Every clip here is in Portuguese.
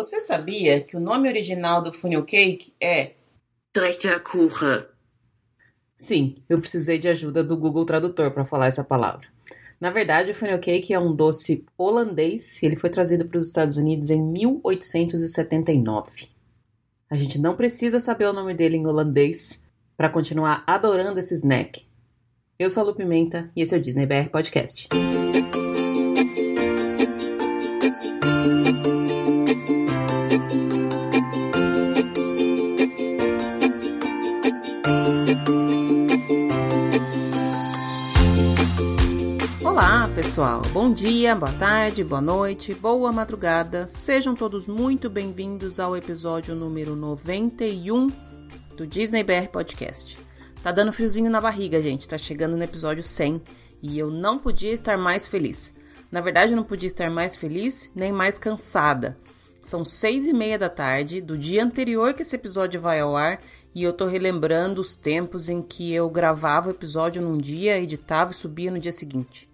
Você sabia que o nome original do funnel cake é Trechterkuchen? Sim, eu precisei de ajuda do Google Tradutor para falar essa palavra. Na verdade, o funnel cake é um doce holandês e ele foi trazido para os Estados Unidos em 1879. A gente não precisa saber o nome dele em holandês para continuar adorando esse snack. Eu sou a Lu Pimenta e esse é o Disney BR Podcast. Pessoal, bom dia, boa tarde, boa noite, boa madrugada. Sejam todos muito bem-vindos ao episódio número 91 do Disney BR Podcast. Tá dando friozinho na barriga, gente, tá chegando no episódio 100 e eu não podia estar mais feliz. Na verdade, eu não podia estar mais feliz nem mais cansada. São seis e meia da tarde do dia anterior que esse episódio vai ao ar e eu tô relembrando os tempos em que eu gravava o episódio num dia, editava e subia no dia seguinte.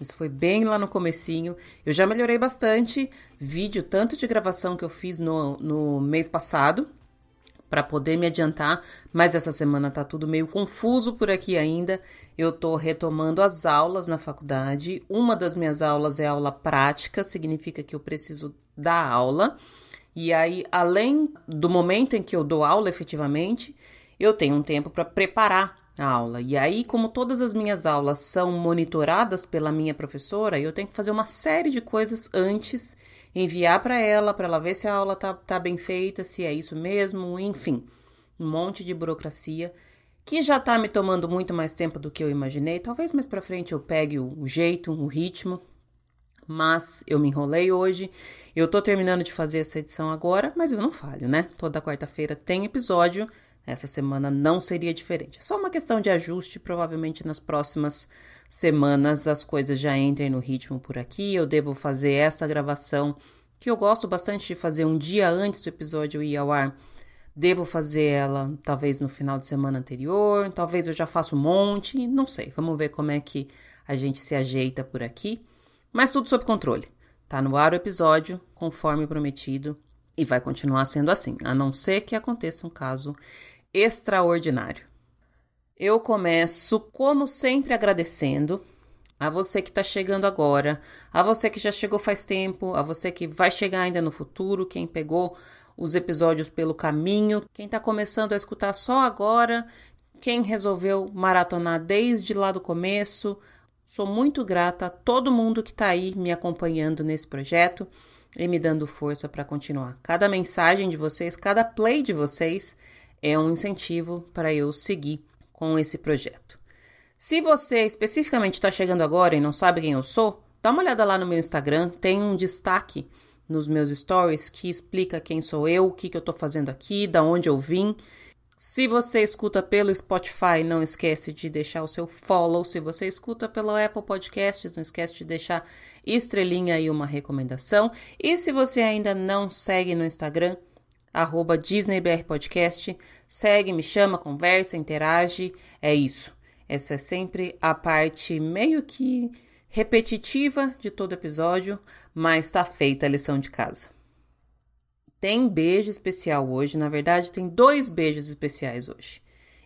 Isso foi bem lá no comecinho. Eu já melhorei bastante. Vídeo tanto de gravação que eu fiz no, no mês passado para poder me adiantar, mas essa semana tá tudo meio confuso por aqui ainda. Eu tô retomando as aulas na faculdade. Uma das minhas aulas é aula prática, significa que eu preciso dar aula. E aí, além do momento em que eu dou aula efetivamente, eu tenho um tempo para preparar aula. E aí, como todas as minhas aulas são monitoradas pela minha professora, eu tenho que fazer uma série de coisas antes, enviar para ela, para ela ver se a aula tá, tá bem feita, se é isso mesmo, enfim, um monte de burocracia que já tá me tomando muito mais tempo do que eu imaginei. Talvez mais para frente eu pegue o, o jeito, o ritmo, mas eu me enrolei hoje. Eu tô terminando de fazer essa edição agora, mas eu não falho, né? Toda quarta-feira tem episódio. Essa semana não seria diferente. Só uma questão de ajuste, provavelmente nas próximas semanas as coisas já entrem no ritmo por aqui. Eu devo fazer essa gravação, que eu gosto bastante de fazer um dia antes do episódio ir ao ar. Devo fazer ela talvez no final de semana anterior, talvez eu já faça um monte, não sei. Vamos ver como é que a gente se ajeita por aqui. Mas tudo sob controle. Tá no ar o episódio, conforme prometido, e vai continuar sendo assim, a não ser que aconteça um caso extraordinário. Eu começo, como sempre, agradecendo a você que está chegando agora, a você que já chegou faz tempo, a você que vai chegar ainda no futuro, quem pegou os episódios pelo caminho, quem está começando a escutar só agora, quem resolveu maratonar desde lá do começo. Sou muito grata a todo mundo que está aí me acompanhando nesse projeto e me dando força para continuar. Cada mensagem de vocês, cada play de vocês é um incentivo para eu seguir com esse projeto. Se você especificamente está chegando agora e não sabe quem eu sou, dá uma olhada lá no meu Instagram, tem um destaque nos meus stories que explica quem sou eu, o que, que eu estou fazendo aqui, da onde eu vim. Se você escuta pelo Spotify, não esquece de deixar o seu follow. Se você escuta pelo Apple Podcasts, não esquece de deixar estrelinha e uma recomendação. E se você ainda não segue no Instagram, arroba DisneyBR Podcast. Segue, me chama, conversa, interage. É isso. Essa é sempre a parte meio que repetitiva de todo episódio, mas tá feita a lição de casa. Tem beijo especial hoje, na verdade, tem dois beijos especiais hoje.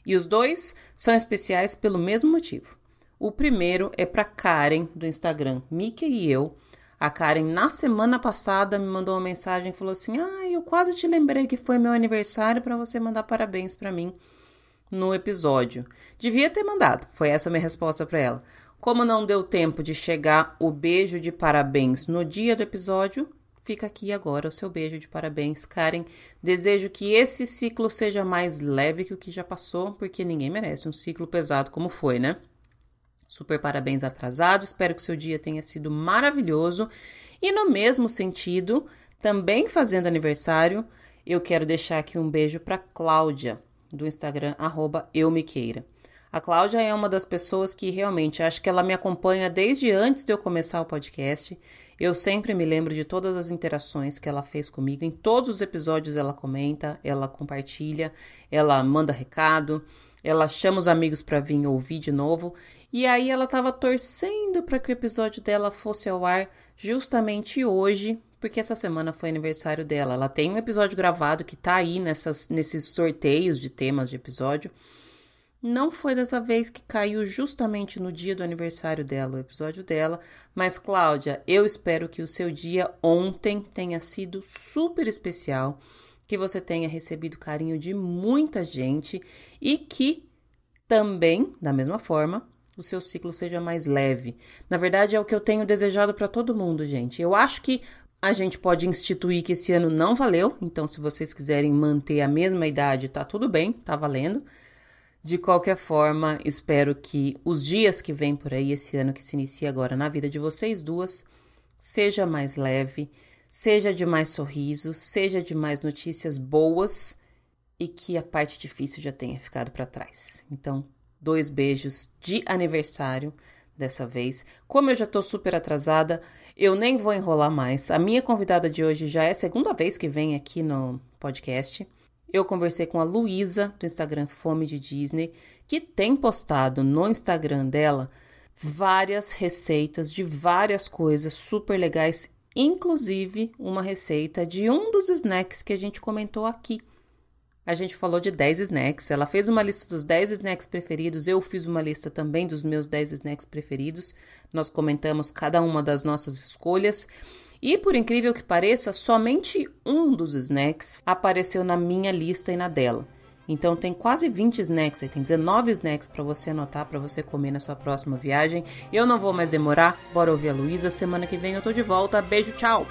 E os dois são especiais pelo mesmo motivo. O primeiro é para Karen do Instagram Mickey e eu, a Karen, na semana passada, me mandou uma mensagem e falou assim: Ah, eu quase te lembrei que foi meu aniversário para você mandar parabéns para mim no episódio. Devia ter mandado, foi essa minha resposta para ela. Como não deu tempo de chegar o beijo de parabéns no dia do episódio, fica aqui agora o seu beijo de parabéns, Karen. Desejo que esse ciclo seja mais leve que o que já passou, porque ninguém merece um ciclo pesado como foi, né? Super parabéns atrasado, espero que seu dia tenha sido maravilhoso. E no mesmo sentido, também fazendo aniversário, eu quero deixar aqui um beijo para Cláudia, do Instagram, arroba eumiqueira. A Cláudia é uma das pessoas que realmente acho que ela me acompanha desde antes de eu começar o podcast. Eu sempre me lembro de todas as interações que ela fez comigo. Em todos os episódios ela comenta, ela compartilha, ela manda recado, ela chama os amigos para vir ouvir de novo. E aí ela estava torcendo para que o episódio dela fosse ao ar justamente hoje, porque essa semana foi aniversário dela. Ela tem um episódio gravado que tá aí nessas, nesses sorteios de temas de episódio. Não foi dessa vez que caiu justamente no dia do aniversário dela, o episódio dela. Mas, Cláudia, eu espero que o seu dia ontem tenha sido super especial, que você tenha recebido carinho de muita gente e que também, da mesma forma, o seu ciclo seja mais leve. Na verdade, é o que eu tenho desejado para todo mundo, gente. Eu acho que a gente pode instituir que esse ano não valeu, então se vocês quiserem manter a mesma idade, tá tudo bem, tá valendo. De qualquer forma, espero que os dias que vêm por aí, esse ano que se inicia agora na vida de vocês duas, seja mais leve, seja de mais sorrisos, seja de mais notícias boas e que a parte difícil já tenha ficado para trás. Então, dois beijos de aniversário dessa vez. Como eu já tô super atrasada, eu nem vou enrolar mais. A minha convidada de hoje já é a segunda vez que vem aqui no podcast eu conversei com a Luísa, do Instagram Fome de Disney, que tem postado no Instagram dela várias receitas de várias coisas super legais, inclusive uma receita de um dos snacks que a gente comentou aqui. A gente falou de 10 snacks, ela fez uma lista dos 10 snacks preferidos, eu fiz uma lista também dos meus 10 snacks preferidos. Nós comentamos cada uma das nossas escolhas. E por incrível que pareça, somente um dos snacks apareceu na minha lista e na dela. Então tem quase 20 snacks, aí tem 19 snacks para você anotar, para você comer na sua próxima viagem. Eu não vou mais demorar, bora ouvir a Luísa. Semana que vem eu tô de volta. Beijo, tchau!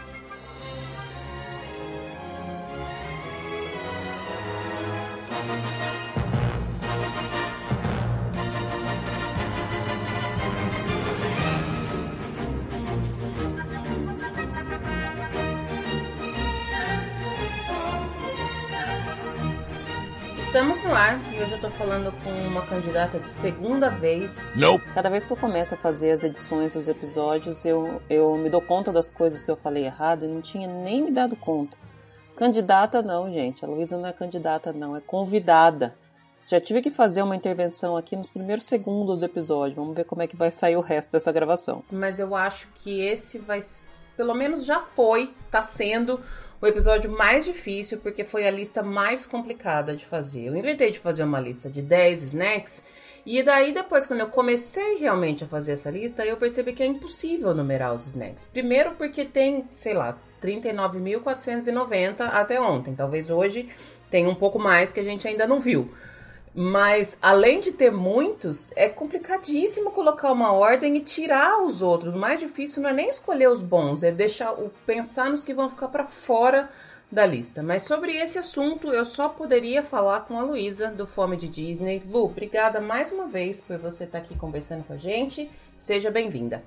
Estamos no ar e hoje eu tô falando com uma candidata de segunda vez. Nope. Cada vez que eu começo a fazer as edições dos episódios, eu, eu me dou conta das coisas que eu falei errado e não tinha nem me dado conta. Candidata não, gente. A Luísa não é candidata, não. É convidada. Já tive que fazer uma intervenção aqui nos primeiros segundos do episódio. Vamos ver como é que vai sair o resto dessa gravação. Mas eu acho que esse vai. Pelo menos já foi, tá sendo o episódio mais difícil, porque foi a lista mais complicada de fazer. Eu inventei de fazer uma lista de 10 snacks, e daí depois, quando eu comecei realmente a fazer essa lista, eu percebi que é impossível numerar os snacks. Primeiro porque tem, sei lá, 39.490 até ontem. Talvez hoje tenha um pouco mais que a gente ainda não viu. Mas além de ter muitos, é complicadíssimo colocar uma ordem e tirar os outros. O mais difícil não é nem escolher os bons, é deixar o pensar nos que vão ficar para fora da lista. Mas sobre esse assunto, eu só poderia falar com a Luísa do Fome de Disney. Lu, obrigada mais uma vez por você estar aqui conversando com a gente. Seja bem-vinda.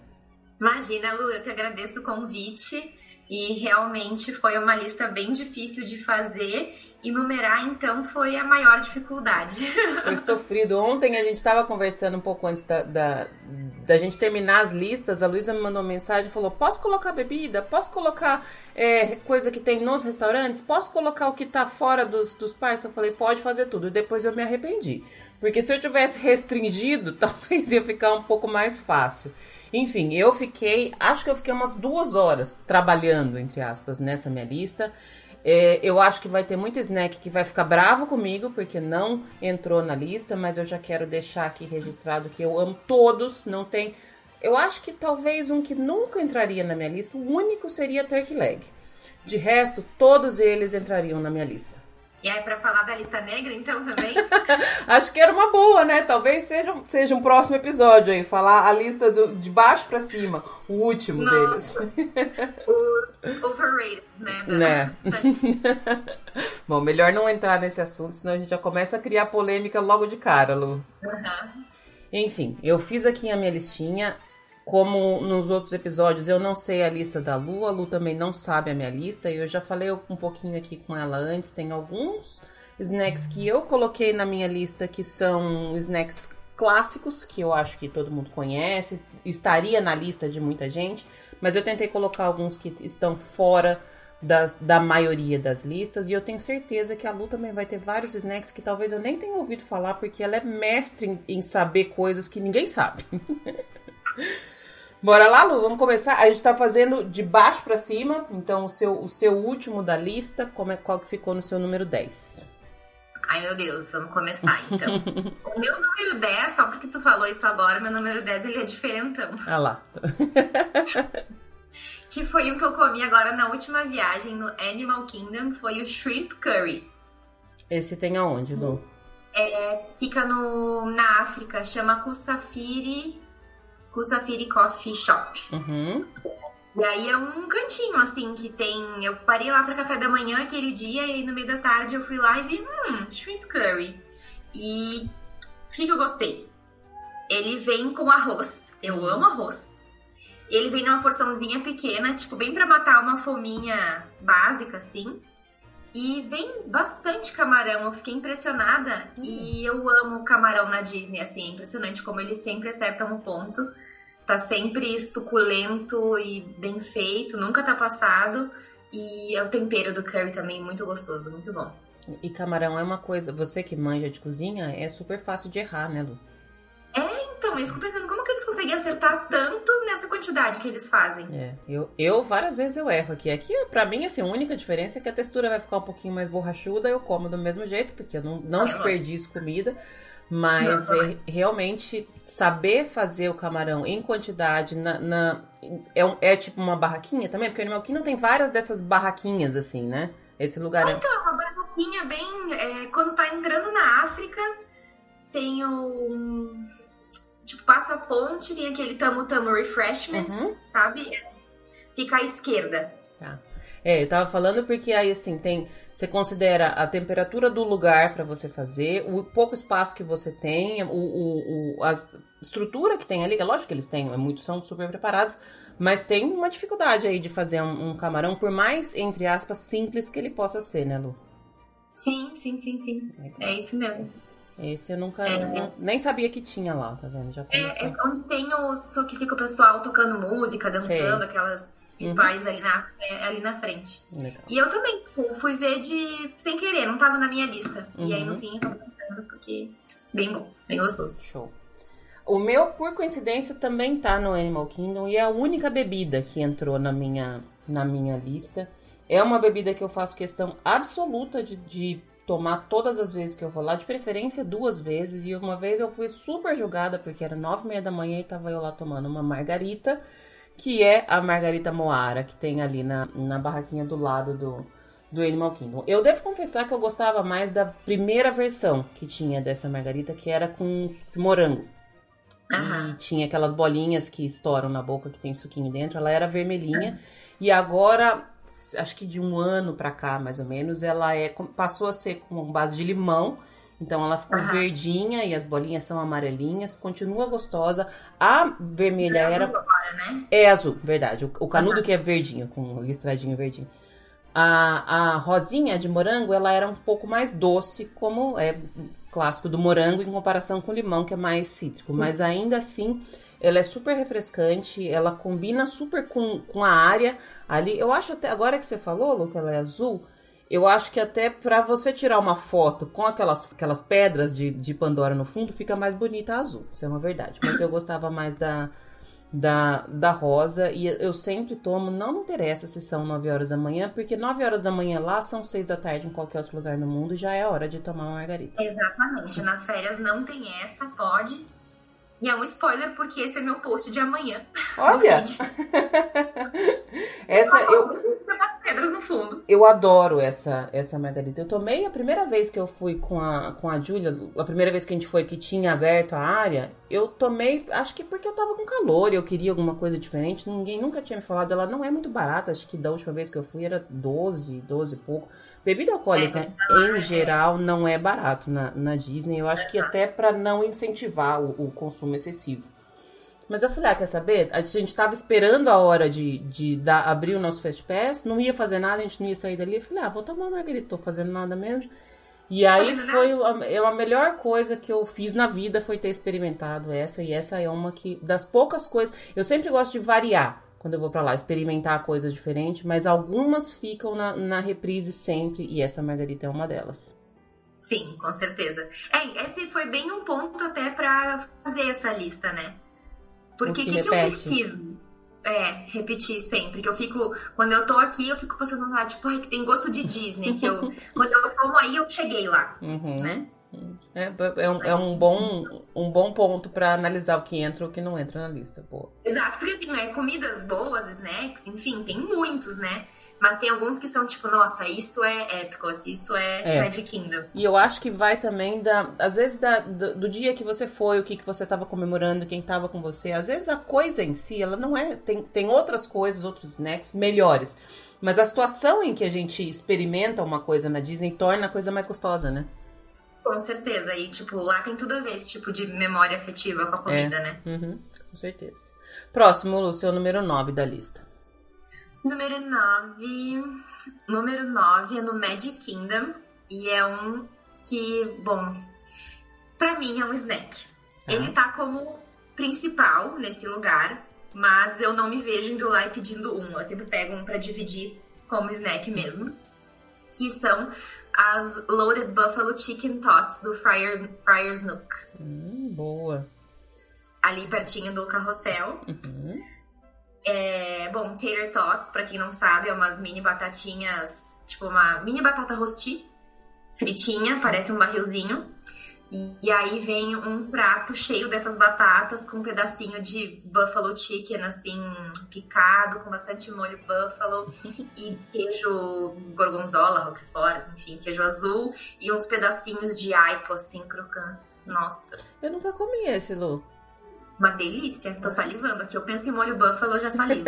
Imagina, Lu, eu que agradeço o convite. E realmente foi uma lista bem difícil de fazer e numerar, então, foi a maior dificuldade. Foi sofrido. Ontem a gente estava conversando um pouco antes da, da, da, gente terminar as listas. A Luísa me mandou uma mensagem e falou: Posso colocar bebida? Posso colocar é, coisa que tem nos restaurantes? Posso colocar o que está fora dos, dos parques? Eu falei: Pode fazer tudo. E depois eu me arrependi. Porque se eu tivesse restringido, talvez ia ficar um pouco mais fácil. Enfim, eu fiquei, acho que eu fiquei umas duas horas trabalhando, entre aspas, nessa minha lista. É, eu acho que vai ter muito snack que vai ficar bravo comigo porque não entrou na lista, mas eu já quero deixar aqui registrado que eu amo todos, não tem. Eu acho que talvez um que nunca entraria na minha lista, o único seria Turkey Leg. De resto, todos eles entrariam na minha lista. E aí, para falar da lista negra, então, também? Acho que era uma boa, né? Talvez seja, seja um próximo episódio aí, falar a lista do, de baixo para cima, o último Nossa. deles. o overrated, né? né? Bom, melhor não entrar nesse assunto, senão a gente já começa a criar polêmica logo de cara, Lu. Uhum. Enfim, eu fiz aqui a minha listinha. Como nos outros episódios eu não sei a lista da Lu, a Lu também não sabe a minha lista, e eu já falei um pouquinho aqui com ela antes. Tem alguns snacks que eu coloquei na minha lista que são snacks clássicos, que eu acho que todo mundo conhece, estaria na lista de muita gente, mas eu tentei colocar alguns que estão fora das, da maioria das listas, e eu tenho certeza que a Lu também vai ter vários snacks que talvez eu nem tenha ouvido falar, porque ela é mestre em, em saber coisas que ninguém sabe. Bora lá, Lu, vamos começar. A gente tá fazendo de baixo para cima, então o seu, o seu último da lista, como é, qual que ficou no seu número 10? Ai, meu Deus, vamos começar então. o meu número 10, só porque tu falou isso agora, meu número 10 ele é diferentão. Ah lá. que foi o que eu comi agora na última viagem no Animal Kingdom, foi o Shrimp Curry. Esse tem aonde, Lu? É, fica no, na África, chama Kusafiri, Kusafiri Coffee Shop. Uhum. E aí é um cantinho, assim, que tem. Eu parei lá para café da manhã aquele dia e no meio da tarde eu fui lá e vi, hum, shrimp curry. E o que, que eu gostei? Ele vem com arroz. Eu amo arroz. Ele vem numa porçãozinha pequena, tipo, bem para matar uma fominha básica, assim. E vem bastante camarão, eu fiquei impressionada. Uhum. E eu amo camarão na Disney, assim, é impressionante como eles sempre acertam o ponto. Tá sempre suculento e bem feito, nunca tá passado. E é o tempero do curry também muito gostoso, muito bom. E camarão é uma coisa, você que manja de cozinha, é super fácil de errar, né, Lu? É, então, eu fico pensando como que eles conseguem acertar tanto nessa quantidade que eles fazem. É, eu, eu várias vezes eu erro aqui. Aqui, pra mim, assim, a única diferença é que a textura vai ficar um pouquinho mais borrachuda, eu como do mesmo jeito, porque eu não, não é, desperdiço comida. Mas é, realmente saber fazer o camarão em quantidade na, na é, é, tipo uma barraquinha também, porque o Animal Kingdom tem várias dessas barraquinhas assim, né? Esse lugar é. Então, uma barraquinha bem. É, quando tá entrando na África, tem o. Tipo, passa a ponte, tem aquele Tamu Tamu Refreshments, uhum. sabe? Fica à esquerda. É, eu tava falando porque aí assim tem você considera a temperatura do lugar para você fazer, o pouco espaço que você tem, o, o, o, a estrutura que tem ali, é lógico que eles têm, é muitos são super preparados, mas tem uma dificuldade aí de fazer um, um, camarão, por mais, entre aspas, simples que ele possa ser, né, Lu? Sim, sim, sim, sim. É, é isso mesmo. Esse eu nunca. É, nem sabia que tinha lá, tá vendo? Já é, é onde tem o. que fica o pessoal tocando música, dançando, Sei. aquelas uhum. bares ali na, é, ali na frente. Legal. E eu também tipo, fui ver de sem querer, não tava na minha lista. Uhum. E aí no uhum. fim eu tô porque bem bom, bem gostoso. Show. O meu, por coincidência, também tá no Animal Kingdom e é a única bebida que entrou na minha, na minha lista. É uma bebida que eu faço questão absoluta de, de tomar todas as vezes que eu vou lá, de preferência duas vezes. E uma vez eu fui super julgada porque era nove e meia da manhã e tava eu lá tomando uma margarita que é a Margarita Moara, que tem ali na, na barraquinha do lado do, do Animal Kingdom. Eu devo confessar que eu gostava mais da primeira versão que tinha dessa Margarita, que era com morango. Uhum. E tinha aquelas bolinhas que estouram na boca, que tem suquinho dentro. Ela era vermelhinha. Uhum. E agora, acho que de um ano pra cá, mais ou menos, ela é passou a ser com base de limão então ela ficou uhum. verdinha e as bolinhas são amarelinhas, continua gostosa. A vermelha é era. Agora, né? É azul, verdade. O, o canudo uhum. que é verdinho, com listradinho verdinho. A, a rosinha de morango, ela era um pouco mais doce, como é clássico do morango, em comparação com o limão, que é mais cítrico. Uhum. Mas ainda assim, ela é super refrescante, ela combina super com, com a área ali. Eu acho até, agora que você falou, Lu, que ela é azul, eu acho que até para você tirar uma foto com aquelas, aquelas pedras de, de Pandora no fundo, fica mais bonita a azul. Isso é uma verdade. Mas eu gostava mais da, da, da rosa. E eu sempre tomo, não me interessa se são 9 horas da manhã, porque 9 horas da manhã lá são 6 da tarde em qualquer outro lugar no mundo, já é hora de tomar uma margarita. Exatamente. Nas férias não tem essa, pode. E é um spoiler porque esse é meu post de amanhã. Olha! essa eu pedras no fundo. Eu adoro essa essa margarita. Eu tomei a primeira vez que eu fui com a, com a Júlia, a primeira vez que a gente foi que tinha aberto a área, eu tomei, acho que porque eu tava com calor eu queria alguma coisa diferente. Ninguém nunca tinha me falado, ela não é muito barata, acho que da última vez que eu fui era 12, 12 e pouco. Bebida alcoólica, é, em geral, não é barato na, na Disney. Eu acho que até para não incentivar o, o consumo excessivo. Mas eu falei, ah, quer saber? A gente tava esperando a hora de, de dar, abrir o nosso Fast Pass, não ia fazer nada, a gente não ia sair dali. Eu falei, ah, vou tomar uma margarita, tô fazendo nada mesmo. E aí foi a, é a melhor coisa que eu fiz na vida foi ter experimentado essa. E essa é uma que, das poucas coisas. Eu sempre gosto de variar quando eu vou para lá, experimentar coisas diferentes, mas algumas ficam na, na reprise sempre, e essa margarita é uma delas. Sim, com certeza. É, esse foi bem um ponto até para fazer essa lista, né? Porque o que, que, que eu preciso? é, repetir sempre. Que eu fico. Quando eu tô aqui, eu fico passando lá, tipo, ai, que tem gosto de Disney. Que eu. quando eu como aí, eu cheguei lá. Uhum. Né? É, é, um, é um, bom, um bom ponto para analisar o que entra ou o que não entra na lista. Pô. Exato, porque tem assim, é, comidas boas, snacks, enfim, tem muitos, né? Mas tem alguns que são tipo, nossa, isso é Epcot, isso é, é. Magic Kingdom. E eu acho que vai também da. Às vezes da, do, do, dia que você foi, o que, que você estava comemorando, quem estava com você. Às vezes a coisa em si, ela não é. Tem, tem outras coisas, outros snacks melhores. Mas a situação em que a gente experimenta uma coisa na Disney torna a coisa mais gostosa, né? Com certeza. E, tipo, lá tem tudo a ver esse tipo de memória afetiva com a comida, é. né? Uhum, com certeza. Próximo, Lúcio, é o número 9 da lista. Número 9. Número 9 é no Magic Kingdom. E é um que, bom, pra mim é um snack. Ele tá como principal nesse lugar, mas eu não me vejo indo lá e pedindo um. Eu sempre pego um pra dividir como snack mesmo. Que são as Loaded Buffalo Chicken Tots do Friar, Friar's Nook. Hum, boa. Ali pertinho do carrossel. Uhum. É, bom, tater tots, pra quem não sabe, é umas mini batatinhas, tipo uma mini batata rosti, fritinha, parece um barrilzinho. E, e, aí vem um prato cheio dessas batatas com um pedacinho de buffalo chicken, assim, picado, com bastante molho buffalo e queijo gorgonzola, roquefort, enfim, queijo azul e uns pedacinhos de aipo, assim, crocantes. Nossa. Eu nunca comi esse, Lu. Uma delícia. Tô salivando aqui. Eu penso em molho buffalo, já salivo.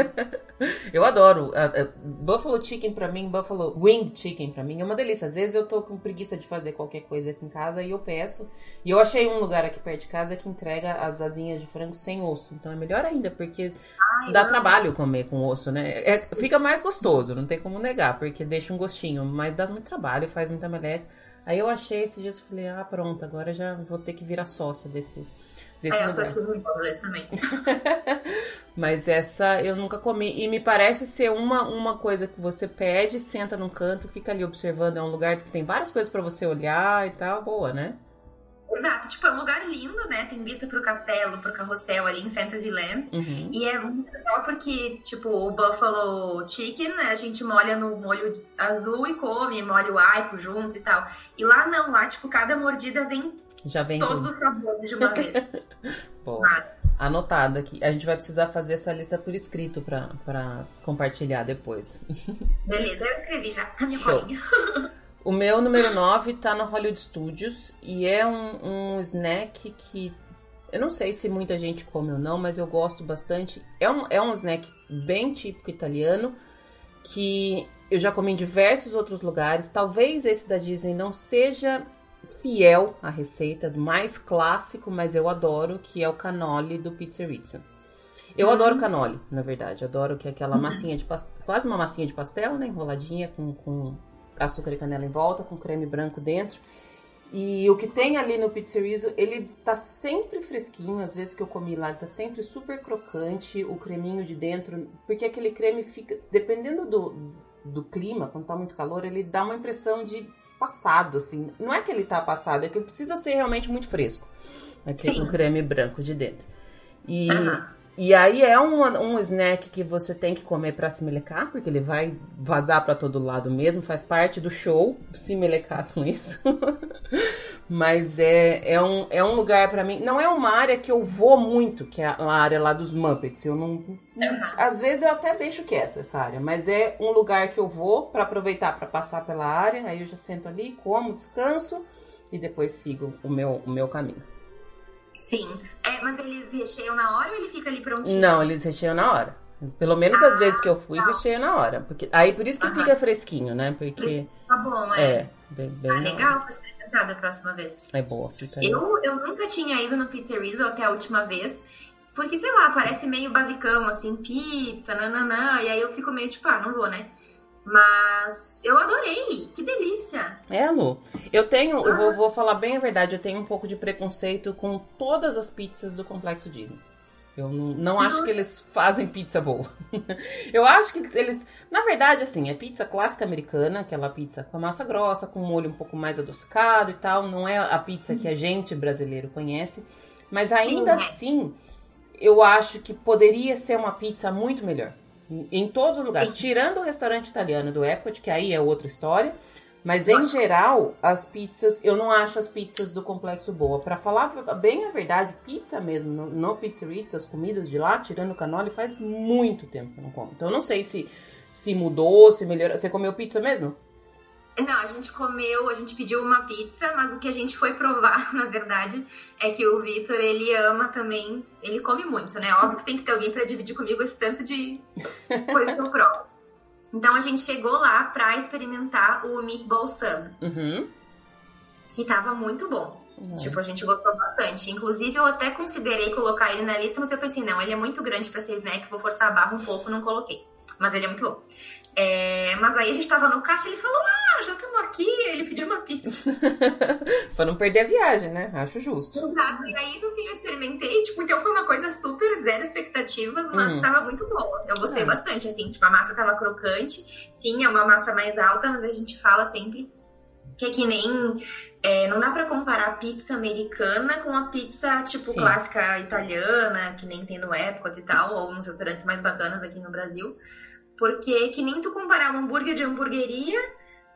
eu adoro. Uh, uh, buffalo chicken pra mim, buffalo wing chicken pra mim é uma delícia. Às vezes eu tô com preguiça de fazer qualquer coisa aqui em casa e eu peço. E eu achei um lugar aqui perto de casa que entrega as asinhas de frango sem osso. Então é melhor ainda, porque Ai, dá não. trabalho comer com osso, né? É, fica mais gostoso, não tem como negar, porque deixa um gostinho. Mas dá muito trabalho, faz muita meleca. Aí eu achei esses dias, falei, ah, pronto, agora já vou ter que virar sócia desse Desse é, lugar. eu só também. Mas essa eu nunca comi. E me parece ser uma, uma coisa que você pede, senta num canto, fica ali observando. É um lugar que tem várias coisas para você olhar e tal. Boa, né? Exato, tipo, é um lugar lindo, né? Tem vista pro castelo, pro carrossel ali em Fantasyland. Uhum. E é muito legal porque, tipo, o Buffalo Chicken, né? A gente molha no molho azul e come, molha o aipo junto e tal. E lá não, lá, tipo, cada mordida vem já vem todos os sabores de uma vez. Bom, anotado aqui. A gente vai precisar fazer essa lista por escrito para compartilhar depois. Beleza, eu escrevi já. A minha Show. O meu número 9 tá no Hollywood Studios e é um, um snack que eu não sei se muita gente come ou não, mas eu gosto bastante. É um, é um snack bem típico italiano que eu já comi em diversos outros lugares. Talvez esse da Disney não seja fiel à receita, mais clássico, mas eu adoro, que é o canole do Pizzerizza. Eu uhum. adoro canole, na verdade. Adoro que é aquela massinha de pastel, quase uma massinha de pastel, né? Enroladinha com, com açúcar e canela em volta, com creme branco dentro. E o que tem ali no pizzerizo, ele tá sempre fresquinho, às vezes que eu comi lá, ele tá sempre super crocante, o creminho de dentro, porque aquele creme fica, dependendo do, do clima, quando tá muito calor, ele dá uma impressão de passado, assim. Não é que ele tá passado, é que precisa ser realmente muito fresco. Aquele um creme branco de dentro. E, uhum. E aí é um, um snack que você tem que comer para se melecar, porque ele vai vazar para todo lado mesmo, faz parte do show se melecar com isso. Mas é, é, um, é um lugar para mim. Não é uma área que eu vou muito, que é a área lá dos Muppets. Eu não. Uhum. Às vezes eu até deixo quieto essa área, mas é um lugar que eu vou para aproveitar para passar pela área. Aí eu já sento ali, como, descanso e depois sigo o meu, o meu caminho. Sim. É, mas eles recheiam na hora ou ele fica ali prontinho? Não, eles recheiam na hora. Pelo menos ah, as vezes que eu fui, tá. recheio na hora. Porque, aí por isso que uhum. fica fresquinho, né? Porque. Tá bom, é. É, bem, bem ah, legal experimentar da próxima vez. É boa, fica eu, eu nunca tinha ido no Pizzerizo até a última vez. Porque, sei lá, parece meio basicão, assim, pizza, nananã. E aí eu fico meio tipo, ah, não vou, né? Mas eu adorei, que delícia! É, Lu. Eu tenho, ah. eu vou, vou falar bem a verdade, eu tenho um pouco de preconceito com todas as pizzas do Complexo Disney. Eu não, não acho que eles fazem pizza boa. eu acho que eles. Na verdade, assim, é pizza clássica americana, aquela pizza com a massa grossa, com molho um pouco mais adocicado e tal. Não é a pizza que a gente brasileiro conhece. Mas ainda assim, eu acho que poderia ser uma pizza muito melhor. Em, todos os lugares. Tirando o restaurante italiano do Epcot, que aí é outra história. Mas em geral, as pizzas, eu não acho as pizzas do complexo boa. Para falar bem a verdade, pizza mesmo, no, no Pizzeria, as comidas de lá, tirando o canole, faz muito tempo que eu não como. Então eu não sei se se mudou, se melhorou. Você comeu pizza mesmo? Não, a gente comeu, a gente pediu uma pizza, mas o que a gente foi provar, na verdade, é que o Vitor, ele ama também, ele come muito, né? Óbvio que tem que ter alguém para dividir comigo esse tanto de coisa que eu provo. Então a gente chegou lá pra experimentar o Meatball Sub. Uhum. Que tava muito bom. Uhum. Tipo, a gente gostou bastante. Inclusive, eu até considerei colocar ele na lista, mas eu pensei, não, ele é muito grande para ser snack, vou forçar a barra um pouco, não coloquei. Mas ele é muito bom. É, mas aí a gente tava no caixa e ele falou: Ah, já estamos aqui. Ele pediu uma pizza. pra não perder a viagem, né? Acho justo. Exato. E aí no fim eu experimentei, tipo, então foi uma coisa super zero expectativas, mas hum. tava muito boa. Eu gostei é. bastante, assim, tipo, a massa tava crocante. Sim, é uma massa mais alta, mas a gente fala sempre que é que nem. É, não dá para comparar a pizza americana com a pizza, tipo, Sim. clássica italiana, que nem tem no Epcot e tal, ou nos restaurantes mais bacanas aqui no Brasil. Porque que nem tu comparar um hambúrguer de hamburgueria,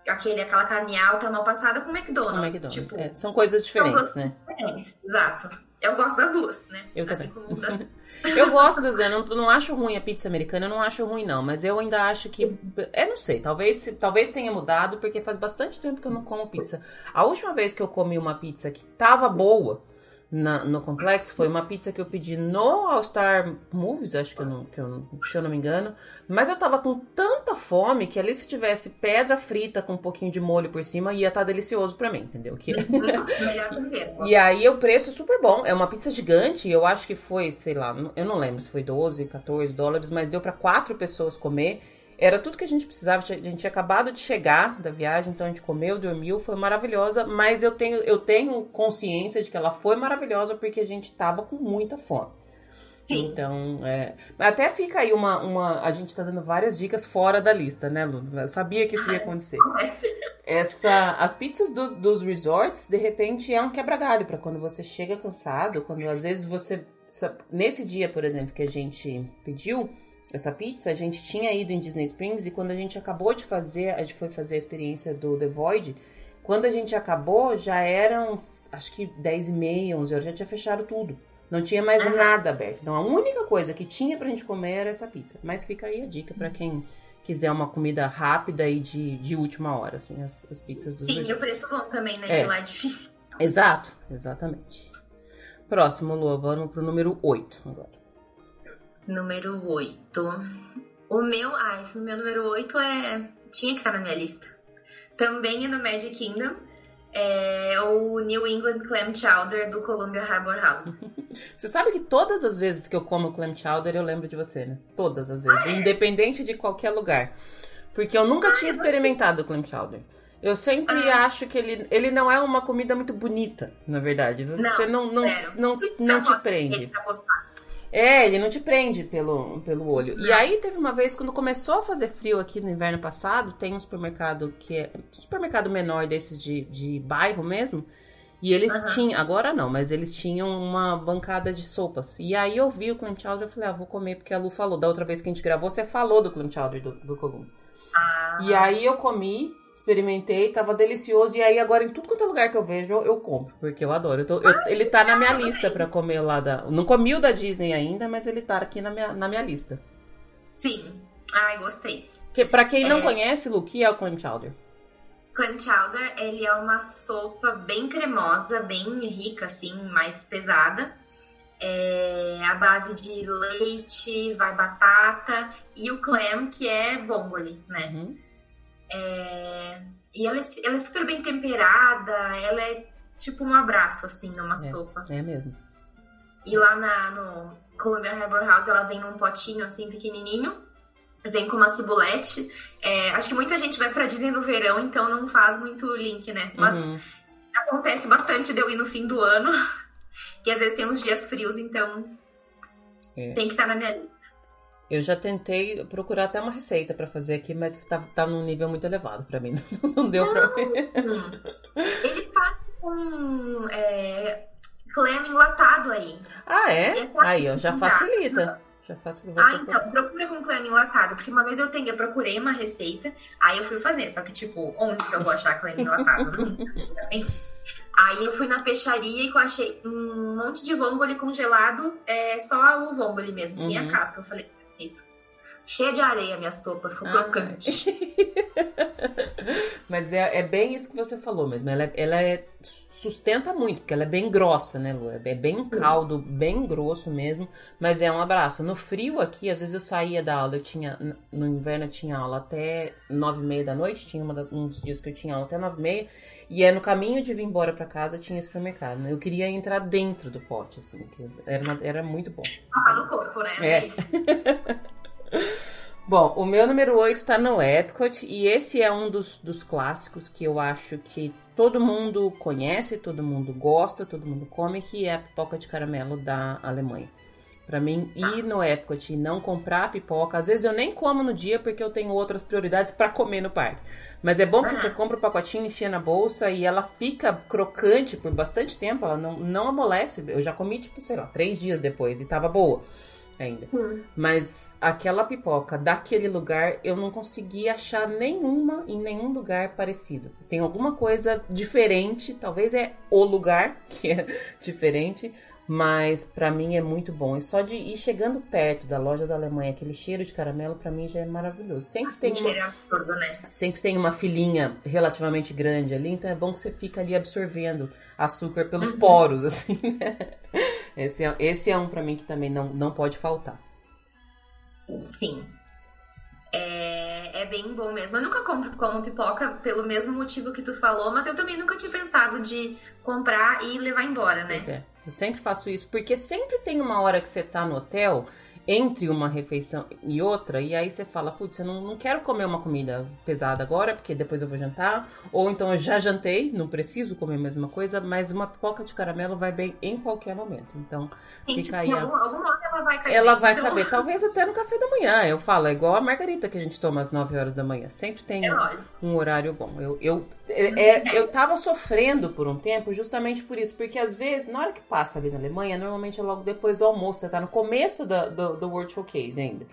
aquele, aquela carne alta mal passada, com McDonald's. Com McDonald's. Tipo, é, são coisas diferentes, são né? Diferentes, exato. Eu gosto das duas, né? Eu assim também. eu gosto das duas. Eu não, não acho ruim a pizza americana, eu não acho ruim, não. Mas eu ainda acho que. Eu não sei, talvez, talvez tenha mudado, porque faz bastante tempo que eu não como pizza. A última vez que eu comi uma pizza que tava boa na, no complexo foi uma pizza que eu pedi no All Star Movies, acho que eu, não, que eu se eu não me engano. Mas eu tava com tanta fome que ali se tivesse pedra frita com um pouquinho de molho por cima ia estar tá delicioso para mim, entendeu? Que... e aí o preço é super bom. É uma pizza gigante, eu acho que foi, sei lá, eu não lembro se foi 12, 14 dólares, mas deu para quatro pessoas comer. Era tudo que a gente precisava. A gente tinha acabado de chegar da viagem, então a gente comeu, dormiu, foi maravilhosa. Mas eu tenho, eu tenho consciência de que ela foi maravilhosa porque a gente tava com muita fome. Sim. Então, é... até fica aí uma, uma. A gente tá dando várias dicas fora da lista, né, Lu? Eu sabia que isso ia acontecer. Essa, as pizzas dos, dos resorts, de repente, é um quebra-galho para quando você chega cansado, quando às vezes você. Nesse dia, por exemplo, que a gente pediu, essa pizza, a gente tinha ido em Disney Springs e quando a gente acabou de fazer, a gente foi fazer a experiência do The Void, quando a gente acabou, já eram, acho que 10 e meia, 11 horas, já tinha fechado tudo. Não tinha mais uhum. nada aberto. Então a única coisa que tinha pra gente comer era essa pizza. Mas fica aí a dica para quem quiser uma comida rápida e de, de última hora, assim, as, as pizzas do Sim, e o preço bom também, né? É. Que lá é difícil. Exato, exatamente. Próximo, Lua, vamos pro número 8 agora. Número 8. O meu. Ah, esse meu número 8 é. Tinha que estar na minha lista. Também é no Magic Kingdom. É o New England Clam Chowder do Columbia Harbor House. você sabe que todas as vezes que eu como clam chowder eu lembro de você, né? Todas as vezes, ah, é? independente de qualquer lugar. Porque eu nunca ah, tinha experimentado o clam chowder. Eu sempre ah. acho que ele, ele não é uma comida muito bonita, na verdade. Você não, não, não, não, não te prende. É, ele não te prende pelo, pelo olho. E aí teve uma vez, quando começou a fazer frio aqui no inverno passado, tem um supermercado que é. Um supermercado menor desses de, de bairro mesmo. E eles uhum. tinham, agora não, mas eles tinham uma bancada de sopas. E aí eu vi o clam chowder e falei, ah, vou comer, porque a Lu falou. Da outra vez que a gente gravou, você falou do clam chowder do, do Columbo. Ah. E aí eu comi, experimentei, tava delicioso. E aí agora em tudo quanto é lugar que eu vejo, eu, eu compro, porque eu adoro. Eu tô, eu, ele tá na minha lista para comer lá da. Não comi o da Disney ainda, mas ele tá aqui na minha, na minha lista. Sim. Ai, gostei. Que, pra quem não é... conhece, Lu, o que é o clam chowder? Clam chowder, ele é uma sopa bem cremosa, bem rica, assim, mais pesada. É a base de leite, vai batata e o clam, que é vongole, né? Uhum. É... E ela é, ela é super bem temperada, ela é tipo um abraço, assim, numa é, sopa. É mesmo. E lá na, no Columbia Harbor House, ela vem num potinho, assim, pequenininho. Vem com uma cibulete. É, acho que muita gente vai pra Disney no verão, então não faz muito link, né? Mas uhum. acontece bastante de eu ir no fim do ano. E às vezes tem uns dias frios, então é. tem que estar na minha lista. Eu já tentei procurar até uma receita para fazer aqui, mas tá, tá num nível muito elevado para mim. Não deu para mim. Eles fazem com. É, clam enlatado aí. Ah, é? É Aí, ó, já facilita. Já facilita. Ah, então, procura com clam enlatado, porque uma vez eu tenho, eu procurei uma receita, aí eu fui fazer, só que tipo, onde que eu vou achar clam enlatado? Aí eu fui na peixaria e eu achei um monte de vongole congelado, é, só o vongole mesmo, sem Uhum. a casca. Eu falei, Cheia de areia minha sopa, ficou Ah, crocante. Mas é, é bem isso que você falou mesmo. Ela, é- ela é- sustenta muito, porque ela é bem grossa, né, Lu? É bem caldo, bem grosso mesmo, mas é um abraço. No frio aqui, às vezes eu saía da aula, eu tinha. No inverno eu tinha aula até nove e meia da noite, tinha uma uns dias que eu tinha aula até nove e meia, e é no caminho de vir embora pra casa tinha supermercado. Né? Eu queria entrar dentro do pote, assim, que era, uma- era muito bom. Tá no corpo, né? É. isso. Bom, o meu número 8 tá no Epcot e esse é um dos, dos clássicos que eu acho que todo mundo conhece, todo mundo gosta, todo mundo come, que é a pipoca de caramelo da Alemanha. Pra mim, ir no Epcot e não comprar pipoca, às vezes eu nem como no dia porque eu tenho outras prioridades pra comer no parque. Mas é bom que você compra o pacotinho, enfia na bolsa e ela fica crocante por bastante tempo, ela não, não amolece. Eu já comi, tipo, sei lá, três dias depois e tava boa ainda. Hum. Mas aquela pipoca daquele lugar eu não consegui achar nenhuma em nenhum lugar parecido. Tem alguma coisa diferente, talvez é o lugar que é diferente, mas pra mim é muito bom. E só de ir chegando perto da loja da Alemanha, aquele cheiro de caramelo pra mim já é maravilhoso. Sempre tem uma, absurdo, né? sempre tem uma filinha relativamente grande ali, então é bom que você fica ali absorvendo açúcar pelos Uhum. poros, assim, né? Esse é, esse é um pra mim que também não, não pode faltar. Sim. É, é bem bom mesmo. Eu nunca compro como pipoca pelo mesmo motivo que tu falou, mas eu também nunca tinha pensado de comprar e levar embora, né? Pois é. Eu sempre faço isso, porque sempre tem uma hora que você tá no hotel, entre uma refeição e outra, e aí você fala, putz, eu não, não quero comer uma comida pesada agora, porque depois eu vou jantar. Ou então eu já jantei, não preciso comer a mesma coisa, mas uma pipoca de caramelo vai bem em qualquer momento. Então, Tem, Fica aí a- algum, alguma hora ela vai cair. ela vai então, caber, talvez até no café da manhã. Eu falo, é igual a margarita que a gente toma às 9 horas da manhã. Sempre tem É lógico. um horário bom. Eu, eu, é, é, eu tava sofrendo por um tempo justamente por isso, porque às vezes, na hora que passa ali na Alemanha, normalmente é logo depois do almoço, você tá no começo da- do, do World Showcase ainda.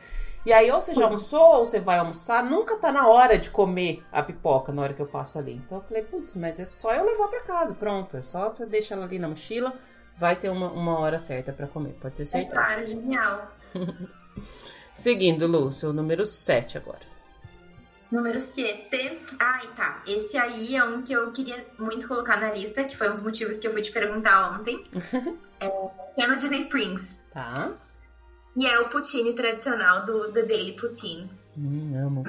E aí, ou você já almoçou, ou você vai almoçar, nunca tá na hora de comer a pipoca na hora que eu passo ali. Então eu falei, putz, mas é só eu levar pra casa, pronto. É só você deixar ela ali na mochila, vai ter uma, uma hora certa pra comer, pode ter É certeza. claro, genial. Seguindo, Lu, seu número 7 agora. Número 7. Ai, tá. Esse aí é um que eu queria muito colocar na lista, que foi um dos motivos que eu fui te perguntar ontem. é, é no Disney Springs. Tá? E é o poutine tradicional do The Daily Poutine. Hum, amo.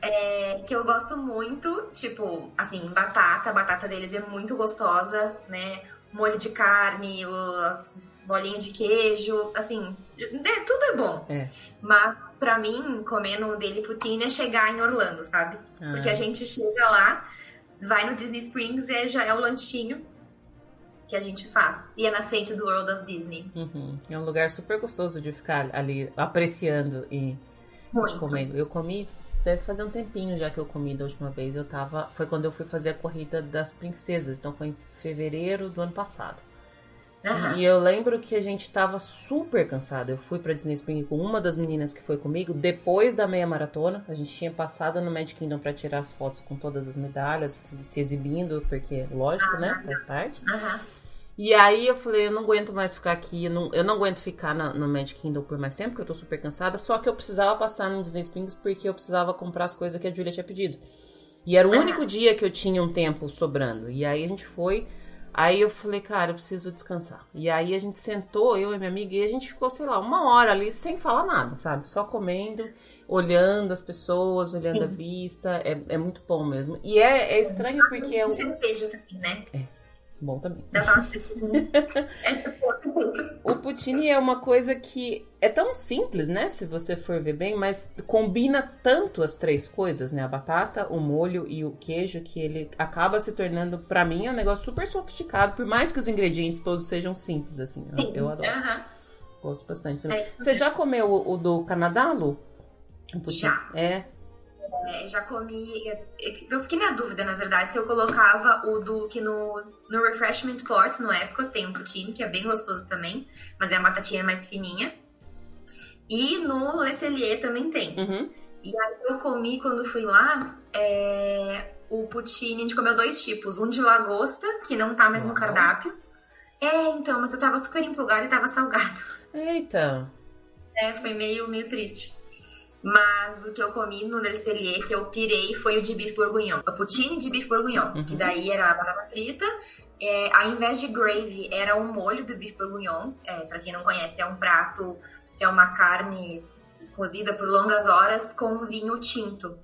É, que eu gosto muito, tipo, assim, batata. A batata deles é muito gostosa, né? Molho de carne, as bolinhas de queijo, assim, é, tudo é bom. É. Mas pra mim, comer no Daily Poutine é chegar em Orlando, sabe? Porque Ah. a gente chega lá, vai no Disney Springs e já é o lanchinho que a gente faz. E é na frente do World of Disney. Uhum. É um lugar super gostoso de ficar ali apreciando e Muito. comendo. Eu comi, deve fazer um tempinho já que eu comi da última vez. Eu tava. Foi quando eu fui fazer a corrida das princesas. Então foi em fevereiro do ano passado. Aham. E eu lembro que a gente tava super cansado. Eu fui pra Disney Spring com uma das meninas que foi comigo depois da meia maratona. A gente tinha passado no Magic Kingdom pra tirar as fotos com todas as medalhas, se exibindo, porque, lógico, né? Faz parte. Aham. E aí eu falei, eu não aguento mais ficar aqui, eu não, eu não aguento ficar na- no Magic Kingdom por mais tempo, porque eu tô super cansada. Só que eu precisava passar no Disney Springs porque eu precisava comprar as coisas que a Julia tinha pedido. E era o único dia que eu tinha um tempo sobrando. E aí a gente foi. Aí eu falei, cara, eu preciso descansar. E aí a gente sentou, eu e minha amiga, e a gente ficou, sei lá, uma hora ali sem falar nada, sabe? Só comendo, olhando as pessoas, olhando a vista. É, é muito bom mesmo. E é, é estranho porque é um. Cerveja também, né? Bom também. Tava É. O poutine é uma coisa que é tão simples, né? Se você for ver bem, mas combina tanto as três coisas, né? A batata, o molho e o queijo, que ele acaba se tornando, pra mim, um negócio super sofisticado, por mais que os ingredientes todos sejam simples, assim. Eu, eu adoro. Aham. Gosto bastante. É. Você já comeu o, o do Canadá, Lu? O? Já. É. É, já comi. Eu fiquei na dúvida, na verdade, se eu colocava o Duque no, no Refreshment Port, no época, tem um poutine, que é bem gostoso também, mas é a batatinha mais fininha. E no Le Cellier também tem. Uhum. E aí eu comi quando fui lá é, o poutine, a gente comeu dois tipos. Um de lagosta, que não tá mais no Uau. cardápio. É, então, mas eu tava super empolgada e tava salgado. Eita. É, foi meio, meio triste. Mas o que eu comi no Le Cellier, que eu pirei, foi o de bife bourguignon. O poutine de bife bourguignon, Uhum. que daí era a batata frita. É, ao invés de gravy, era o molho do bife bourguignon. É, pra quem não conhece, é um prato que é uma carne cozida por longas horas com vinho tinto.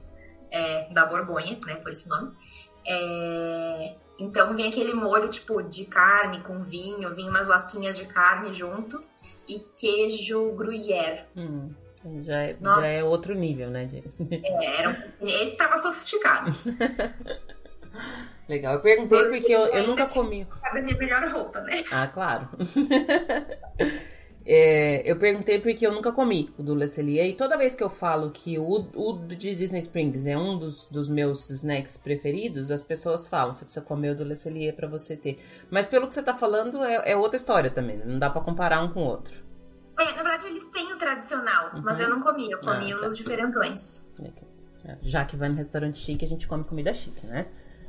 É, da Borgonha, né, por esse nome. É, então vem aquele molho, tipo, de carne com vinho, vinha umas lasquinhas de carne junto. E queijo gruyère. Hum, já, é, Nossa. já é outro nível, né? É, era. Esse tava sofisticado. Legal. Eu perguntei porque eu, eu nunca comi. A minha melhor roupa, né? Ah, claro. É, eu perguntei porque eu nunca comi o do Le Cellier e toda vez que eu falo que o, o de Disney Springs é um dos, dos meus snacks preferidos, as pessoas falam, você precisa comer o do Le Cellier pra você ter. Mas pelo que você tá falando, é, é outra história também, né? não dá pra comparar um com o outro. É, na verdade, eles têm o tradicional, mas Uhum. eu não comi. Eu comi Ah, tá. os diferentões. Já que vai no restaurante chique, a gente come comida chique, né?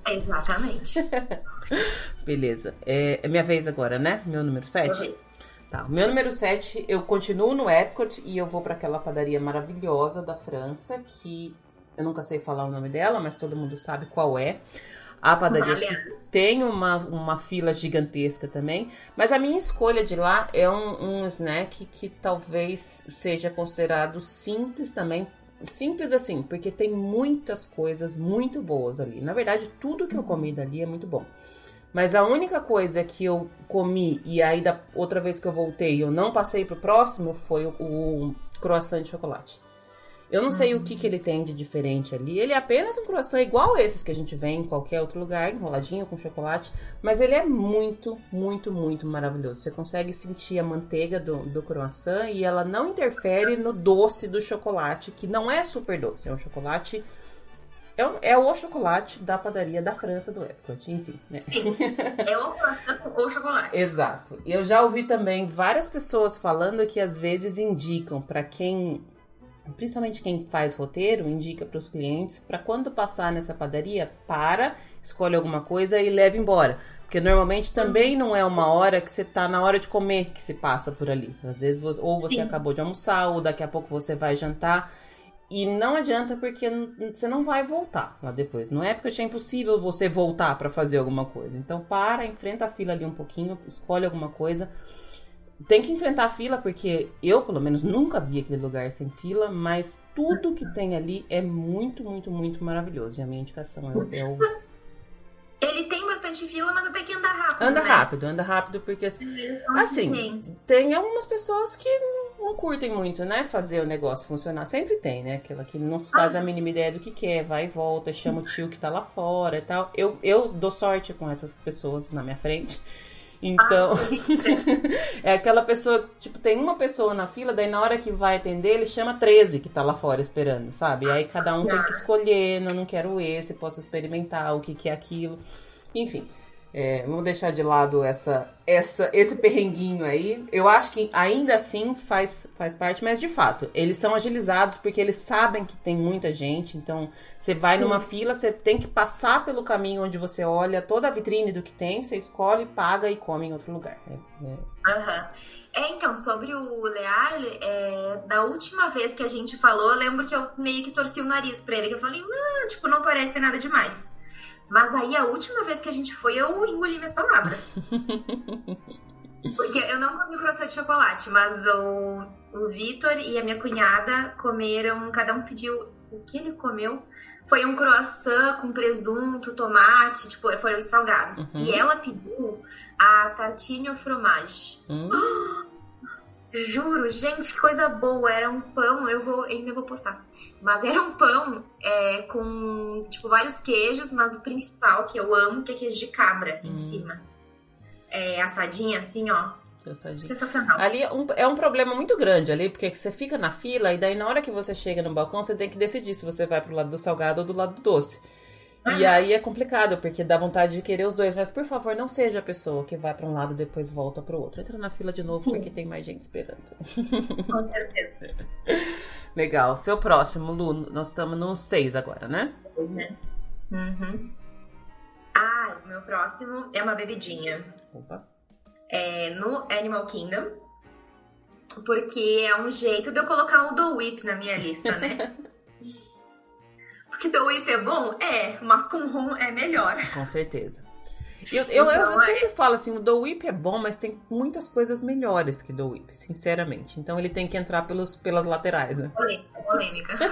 Exatamente. Beleza. É, é minha vez agora, né? Meu número 7? Ok. Tá, meu número 7, eu continuo no Epcot e eu vou pra aquela padaria maravilhosa da França, que eu nunca sei falar o nome dela, mas todo mundo sabe qual é. A padaria tem uma, uma fila gigantesca também, mas a minha escolha de lá é um, um snack que talvez seja considerado simples também. Simples assim, porque tem muitas coisas muito boas ali. Na verdade, tudo que eu comi dali é muito bom. Mas a única coisa que eu comi e aí da outra vez que eu voltei eu não passei pro próximo foi o, o croissant de chocolate. Eu não sei o que, que ele tem de diferente ali. Ele é apenas um croissant igual esses que a gente vê em qualquer outro lugar, enroladinho com chocolate. Mas ele é muito, muito, muito maravilhoso. Você consegue sentir a manteiga do, do croissant e ela não interfere no doce do chocolate, que não é super doce. É um chocolate. É, o- é o chocolate da padaria da França do Epcot, enfim. Né? é o croissant ou chocolate. Exato. E eu já ouvi também várias pessoas falando que às vezes indicam pra quem, principalmente quem faz roteiro, indica para os clientes para quando passar nessa padaria, para, escolhe alguma coisa e leva embora. Porque normalmente também não é uma hora que você tá na hora de comer que se passa por ali. Às vezes você- ou você Sim. acabou de almoçar ou daqui a pouco você vai jantar. E não adianta porque você não vai voltar lá depois. Não é porque é impossível você voltar pra fazer alguma coisa. Então para, enfrenta a fila ali um pouquinho, escolhe alguma coisa. Tem que enfrentar a fila porque eu, pelo menos, nunca vi aquele lugar sem fila, mas tudo que tem ali é muito, muito, muito maravilhoso. E a minha indicação é, é o Ele tem bastante fila, mas até que anda rápido. anda né? rápido, anda rápido porque são Assim, diferentes. tem algumas pessoas que não curtem muito, né? Fazer o negócio funcionar. Sempre tem, né? Aquela que não faz a mínima ideia do que quer, vai e volta, chama o tio que tá lá fora e tal. Eu, eu dou sorte com essas pessoas na minha frente. Então, é aquela pessoa, tipo, tem uma pessoa na fila, daí na hora que vai atender, ele chama 13 que tá lá fora esperando, sabe? E aí cada um tem que escolher, não, não quero esse, posso experimentar o que, que é aquilo. Enfim, é, vamos deixar de lado essa, essa, esse perrenguinho aí. Eu acho que ainda assim faz, faz parte, mas de fato, eles são agilizados porque eles sabem que tem muita gente. Então, você vai numa fila, você tem que passar pelo caminho onde você olha toda a vitrine do que tem, você escolhe, paga e come em outro lugar. É, é. Aham. É, então, sobre o Leal, é, da última vez que a gente falou, eu lembro que eu meio que torci o nariz pra ele, que eu falei, não, tipo, não parece nada demais. Mas aí, a última vez que a gente foi, eu engoli minhas palavras. Porque eu não comi croissant de chocolate, mas o, o Vitor e a minha cunhada comeram, cada um pediu o que ele comeu. Foi um croissant com presunto, tomate, tipo, foram os salgados. Uhum. E ela pediu a tartine au fromage. Hum, Juro, gente, que coisa boa. Era um pão, eu vou, ainda vou postar. Mas era um pão é, com, tipo, vários queijos, mas o principal que eu amo, que é queijo de cabra Hum. em cima. É, assadinha, assim, ó. Sensacional. Ali é um, é um problema muito grande ali, porque você fica na fila e daí na hora que você chega no balcão, você tem que decidir se você vai pro lado do salgado ou do lado do doce. E aí é complicado, porque dá vontade de querer os dois, mas por favor, não seja a pessoa que vai pra um lado e depois volta pro outro. Entra na fila de novo Sim. porque tem mais gente esperando. Com certeza. Legal. Seu próximo, Lu, nós estamos no 6 agora, né? Uhum. Ah, o meu próximo é uma bebidinha. Opa. É no Animal Kingdom. Porque é um jeito de eu colocar o Do Whip na minha lista, né? porque Do Whip é bom? É, mas com rum é melhor. Com certeza. Eu, eu, eu Então, sempre falo assim, o Do Whip é bom, mas tem muitas coisas melhores que Do Whip, sinceramente. Então ele tem que entrar pelos, pelas laterais, né? Polêmica. polêmica.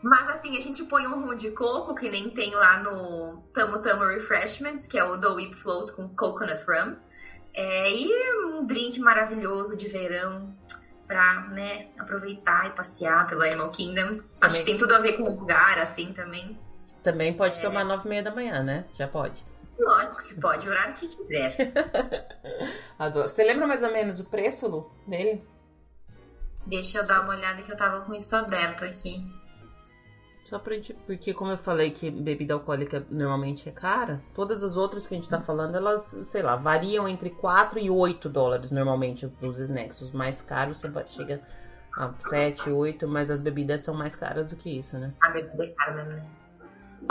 Mas assim, a gente põe um rum de coco, que nem tem lá no Tamo Tamo Refreshments, que é o Do Whip Float com Coconut Rum. É, e um drink maravilhoso de verão pra, né, aproveitar e passear pelo Animal Kingdom. Acho que tem tudo a ver com o lugar, assim, também. Também É. pode tomar nove e meia da manhã, né? Já pode. Lógico que pode, o horário que quiser. Adoro. Você lembra mais ou menos o preço, Lu, dele? Deixa eu dar uma olhada que eu tava com isso aberto aqui. Só pra gente. Porque, como eu falei que bebida alcoólica normalmente é cara, todas as outras que a gente tá falando, elas, sei lá, variam entre 4 e 8 dólares normalmente os snacks. Os mais caros você chega a 7, 8, mas as bebidas são mais caras do que isso, né? A bebida é cara mesmo, né?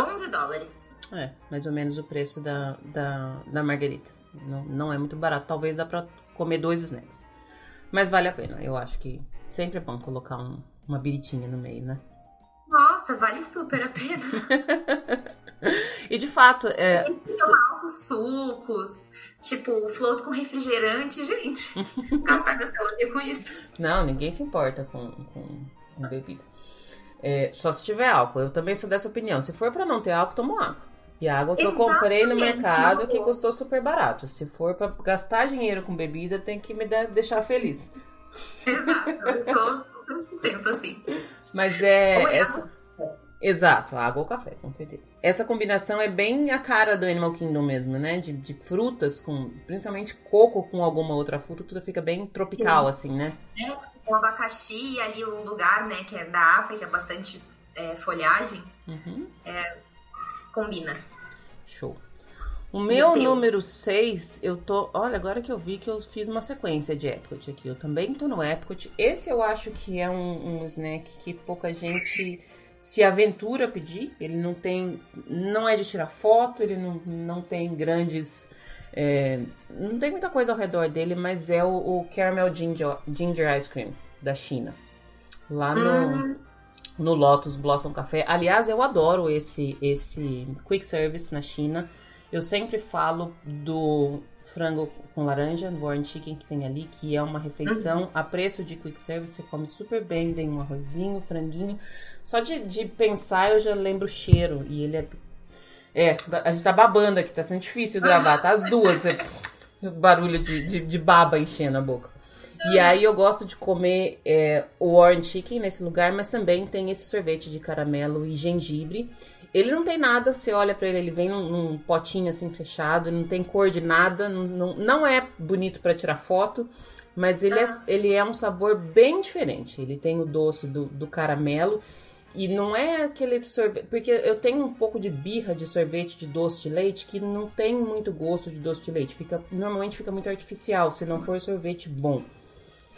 11 dólares. É, mais ou menos o preço da, da, da margarita. Não, não é muito barato. Talvez dá pra comer dois snacks. Mas vale a pena. Eu acho que sempre é bom colocar um- uma biritinha no meio, né? Nossa, vale super a pena. E de fato, é, Tomar uns sucos, tipo, float com refrigerante, gente. Gastar minhas calorias com isso. Não, ninguém se importa com, com, com bebida. É, só se tiver álcool. Eu também sou dessa opinião. Se for pra não ter álcool, tomo água. E a água que eu comprei no Exatamente. mercado que custou super barato. Se for pra gastar dinheiro com bebida, tem que me deixar feliz. Exato. Eu tô 100% assim. Mas é. Ou é essa... Exato, água ou café, com certeza. Essa combinação é bem a cara do Animal Kingdom mesmo, né? De, de frutas, com principalmente coco com alguma outra fruta, tudo fica bem tropical, assim, né? O abacaxi e ali o lugar, né, que é da África, bastante é, folhagem, Uhum. combina. Show. O meu número 6, eu tô. Olha, agora que eu vi que eu fiz uma sequência de Epcot aqui. Eu também tô no Epcot. Esse eu acho que é um, um snack que pouca gente se aventura a pedir. Ele não tem. Não é de tirar foto, ele não, não tem grandes. é, não tem muita coisa ao redor dele, mas é o, o Caramel Ginger, Ginger Ice Cream da China. Lá no Hum, no Lotus Blossom Café. Aliás, eu adoro esse esse quick service na China. Eu sempre falo do frango com laranja, no Warren Chicken que tem ali, que é uma refeição a preço de quick service. Você come super bem, vem um arrozinho, franguinho. Só de, de pensar eu já lembro o cheiro. E ele é. É, a gente tá babando aqui, tá sendo difícil gravar, tá? As duas. é, barulho de, de, de baba enchendo a boca. E aí eu gosto de comer é, o orange chicken nesse lugar, mas também tem esse sorvete de caramelo e gengibre. Ele não tem nada, você olha pra ele, ele vem num, num potinho assim fechado, não tem cor de nada, não, não, não é bonito pra tirar foto, mas ele, é, ele é um sabor bem diferente. Ele tem o doce do, do caramelo e não é aquele sorvete. Porque eu tenho um pouco de birra de sorvete de doce de leite que não tem muito gosto de doce de leite. Fica, normalmente fica muito artificial, se não for sorvete bom.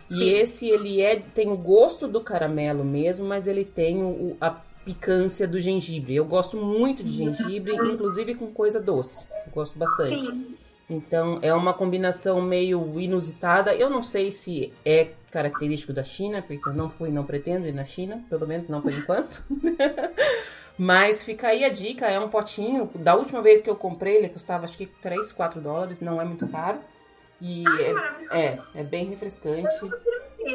Sim. E esse ele é tem o gosto do caramelo mesmo, mas ele tem o, a picância do gengibre. Eu gosto muito de gengibre, inclusive com coisa doce. Eu gosto bastante. sim. Então é uma combinação meio inusitada. Eu não sei se é característico da China, porque eu não fui, não pretendo ir na China, pelo menos não por enquanto. Mas fica aí a dica, é um potinho. Da última vez que eu comprei, ele custava acho que 3, 4 dólares, não é muito caro. E que é, é, é bem refrescante.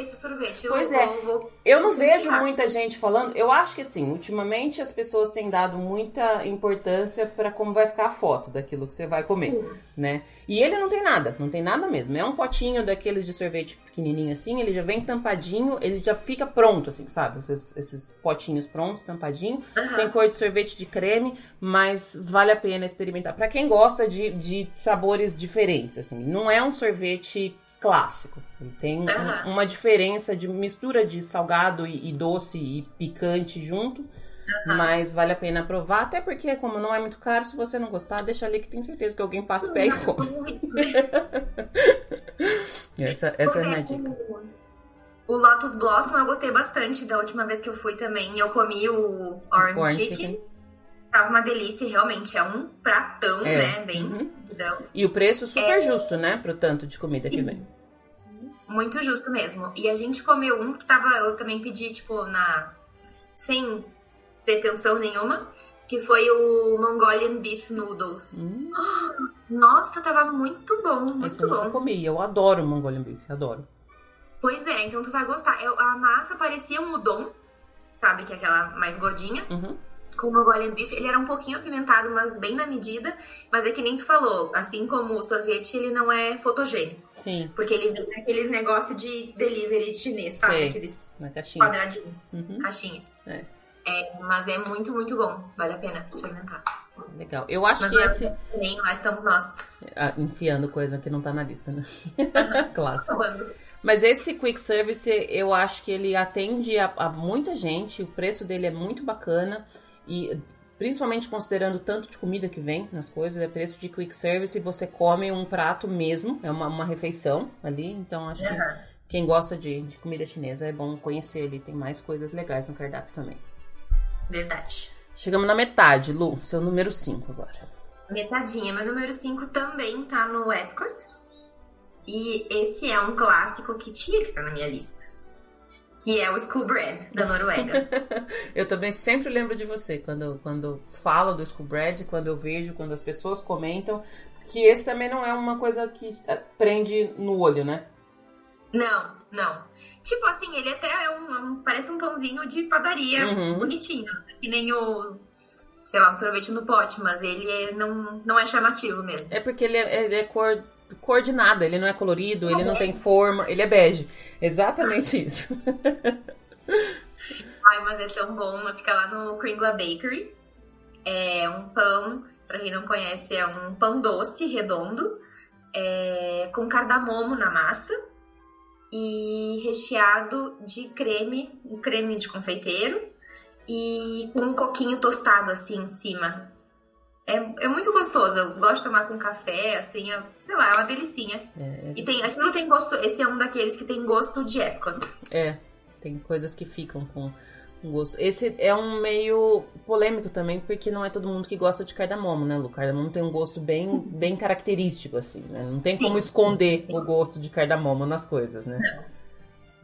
Esse sorvete. Pois eu, é. Vou, vou... Eu não vejo muita gente falando. Eu acho que assim, ultimamente as pessoas têm dado muita importância pra como vai ficar a foto daquilo que você vai comer, né? E ele não tem nada, não tem nada mesmo. É um potinho daqueles de sorvete pequenininho assim, ele já vem tampadinho, ele já fica pronto assim, sabe? Esses, esses potinhos prontos, tampadinho. Tem cor de sorvete de creme, mas vale a pena experimentar. Pra quem gosta de, de sabores diferentes, assim. Não é um sorvete clássico. Ele tem um- Aham. uma diferença de mistura de salgado e, e doce e picante junto. Mas vale a pena provar, até porque, como não é muito caro, se você não gostar, deixa ali que tem certeza que alguém passa o pé e come. Essa, essa é a minha dica. O Lotus Blossom eu gostei bastante da última vez que eu fui também. Eu comi o Orange, Orange Chicken. chicken. Tava uma delícia, realmente. É um pratão, É. né? Bem Uhum. E o preço É. super justo, né? Pro tanto de comida que vem. Muito justo mesmo. E a gente comeu um que tava. Eu também pedi, tipo, na. Sem pretensão nenhuma. Que foi o Mongolian Beef Noodles. Hum, Nossa, tava muito bom, esse muito eu nunca bom. comi. Eu adoro Mongolian Beef, adoro. Pois é, então tu vai gostar. Eu- a massa parecia um udon, sabe? Que é aquela mais gordinha. Uhum. Com o Mongolian Beef, ele era um pouquinho apimentado, mas bem na medida. Mas é que nem tu falou, assim como o sorvete, ele não é fotogênico. Sim, Porque ele vem daqueles negócios de delivery de chinês, sabe? Sei. Aqueles caixinha. quadradinhos, Uhum. caixinha. É. É, mas é muito, muito bom. Vale a pena experimentar. Legal. Eu acho Mas que lá- esse. Nem lá estamos nós. Ah, enfiando coisa que não tá na lista, né? Clássico. Mas esse quick service, eu acho que ele atende a, a muita gente, o preço dele é muito bacana e principalmente considerando o tanto de comida que vem nas coisas, é preço de quick service e você come um prato mesmo, é uma, uma refeição ali, então acho que quem gosta de, de comida chinesa é bom conhecer ele, tem mais coisas legais no cardápio também. Verdade. Chegamos na metade, Lu, seu número 5 agora. Metadinha. Meu número 5 também tá no Epcot. E esse é um clássico que tinha que estar na minha lista. Que é o School Bread, da Noruega. Eu também sempre lembro de você quando, quando falo do School Bread, quando eu vejo, quando as pessoas comentam, que esse também não é uma coisa que eh, prende no olho, né? não, não. Tipo assim, ele até é um, é um- Parece um pãozinho de padaria Uhum. bonitinho. Que nem o. Sei lá, um sorvete no pote, mas ele é- não, não é chamativo mesmo. É porque ele é, ele é cor, cor de nada, ele não é colorido, ele não é. tem forma, ele é bege. Exatamente isso. Ai, mas é tão bom. Fica lá no Kringla Bakery. É um pão, pra quem não conhece, é um pão doce, redondo, é, com cardamomo na massa e recheado de creme, um creme de confeiteiro e com um coquinho tostado assim em cima. É, é muito gostoso. Eu gosto de tomar com café, assim, é- sei lá, é uma delicinha. É, E tem, aquilo tem gosto. Esse é um daqueles que tem gosto de Epcot. é, tem coisas que ficam com gosto. Esse é um meio polêmico também, porque não é todo mundo que gosta de cardamomo, né, Lu? Cardamomo tem um gosto bem, bem característico, assim, né? Não tem como Sim, esconder sim. o gosto de cardamomo nas coisas, né?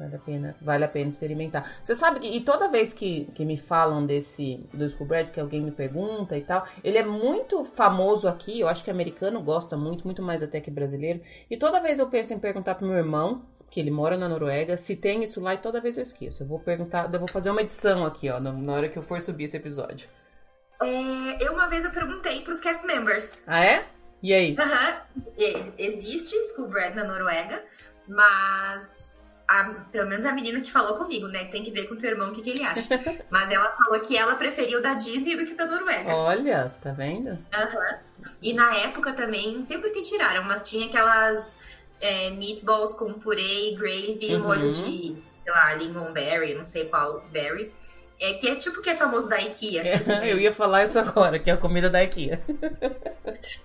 Vale a pena, vale a pena experimentar. Você sabe que, e toda vez que, que me falam desse, do School Bread, que alguém me pergunta e tal, ele é muito famoso aqui, eu acho que americano gosta muito, muito mais até que brasileiro. E toda vez eu penso em perguntar pro meu irmão, que ele mora na Noruega, se tem isso lá e toda vez eu esqueço. Eu vou perguntar, eu vou fazer uma edição aqui, ó, na, hora que eu for subir esse episódio. É, eu uma vez eu perguntei pros cast members. Ah, é? E aí? Aham. E- Existe school bread na Noruega, mas a- pelo menos a menina que falou comigo, né? Tem que ver com teu irmão o que, que ele acha. mas ela falou que ela preferiu da Disney do que da Noruega. Olha, tá vendo? Aham. E na época também, não sei por que tiraram, mas tinha aquelas é, meatballs com purê gravy Uhum. molho de, sei lá, lingonberry, não sei qual berry. É, que é tipo o que é famoso da IKEA. Eu ia falar isso agora, que é a comida da IKEA.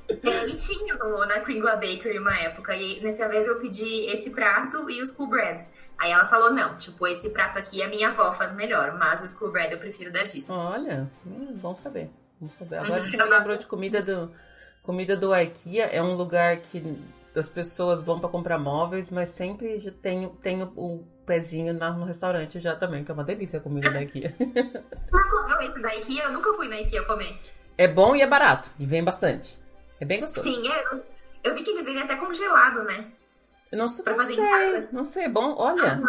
É, e tinha no, na Kringla Bakery uma época. E nessa vez eu pedi esse prato e o school bread. Aí ela falou: não, tipo, esse prato aqui a minha avó faz melhor, mas o school bread eu prefiro da Disney. Olha, hum, bom saber. Bom saber. Agora Uhum. você me lembrou de comida do comida do IKEA, é um lugar que as pessoas vão pra comprar móveis, mas sempre tem, tem o, o pezinho na- no restaurante já também, que é uma delícia a comida da IKEA. Da IKEA? Eu nunca fui na IKEA comer. É bom e é barato, e vem bastante. É bem gostoso. Sim, é, eu vi que eles vendem até congelado, né? Eu não, sei- Pra não fazer sei, casa. não sei, bom, olha.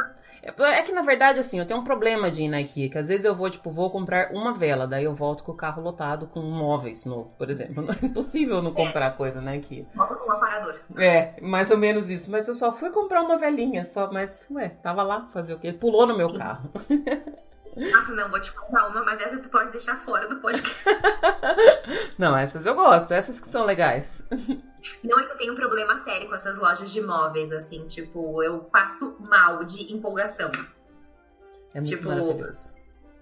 É que na verdade, assim, eu tenho um problema de ir na IKEA, que às vezes eu vou, tipo, vou comprar uma vela, daí eu volto com o carro lotado com móveis novo, por exemplo. Não é impossível não comprar coisa na IKEA. Um aparador. É, mais ou menos isso. Mas eu só fui comprar uma velinha, só, mas, ué, tava lá, fazer o quê? Pulou no meu carro. Nossa, não, vou te contar uma, mas essa tu pode deixar fora do podcast. Não, essas eu gosto, essas que são legais. Não é que eu tenho um problema sério com essas lojas de móveis, assim, tipo, eu passo mal de empolgação. É muito Tipo, maravilhoso.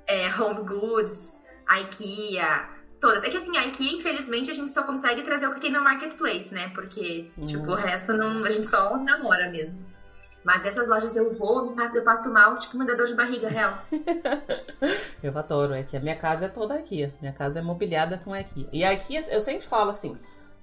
É, Home Goods, IKEA, todas. É que assim, a IKEA, infelizmente, a gente só consegue trazer o que tem no Marketplace, né? Porque, Hum. tipo, o resto não, a gente só namora mesmo. Mas essas lojas eu vou, passo, eu passo mal, tipo, me dá dor de barriga, real. Eu adoro, é que a minha casa é toda IKEA. Minha casa é mobiliada com IKEA. E a IKEA, eu sempre falo assim,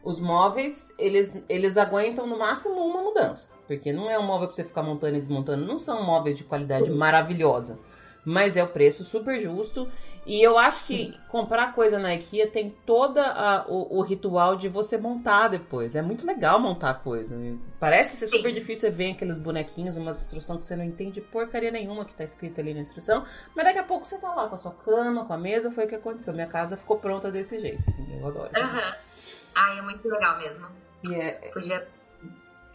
os móveis, eles, eles aguentam no máximo uma mudança. Porque não é um móvel pra você ficar montando e desmontando. Não são móveis de qualidade maravilhosa. Mas é o preço super justo. E eu acho que comprar coisa na IKEA tem todo o, o ritual de você montar depois. É muito legal montar coisa. Parece ser super Sim. difícil você ver aqueles bonequinhos, umas instruções que você não entende porcaria nenhuma que tá escrito ali na instrução. Mas daqui a pouco você tá lá com a sua cama, com a mesa, foi o que aconteceu. Minha casa ficou pronta desse jeito, assim, eu adoro. Aham. Ai, é muito legal mesmo. E, é, Podia.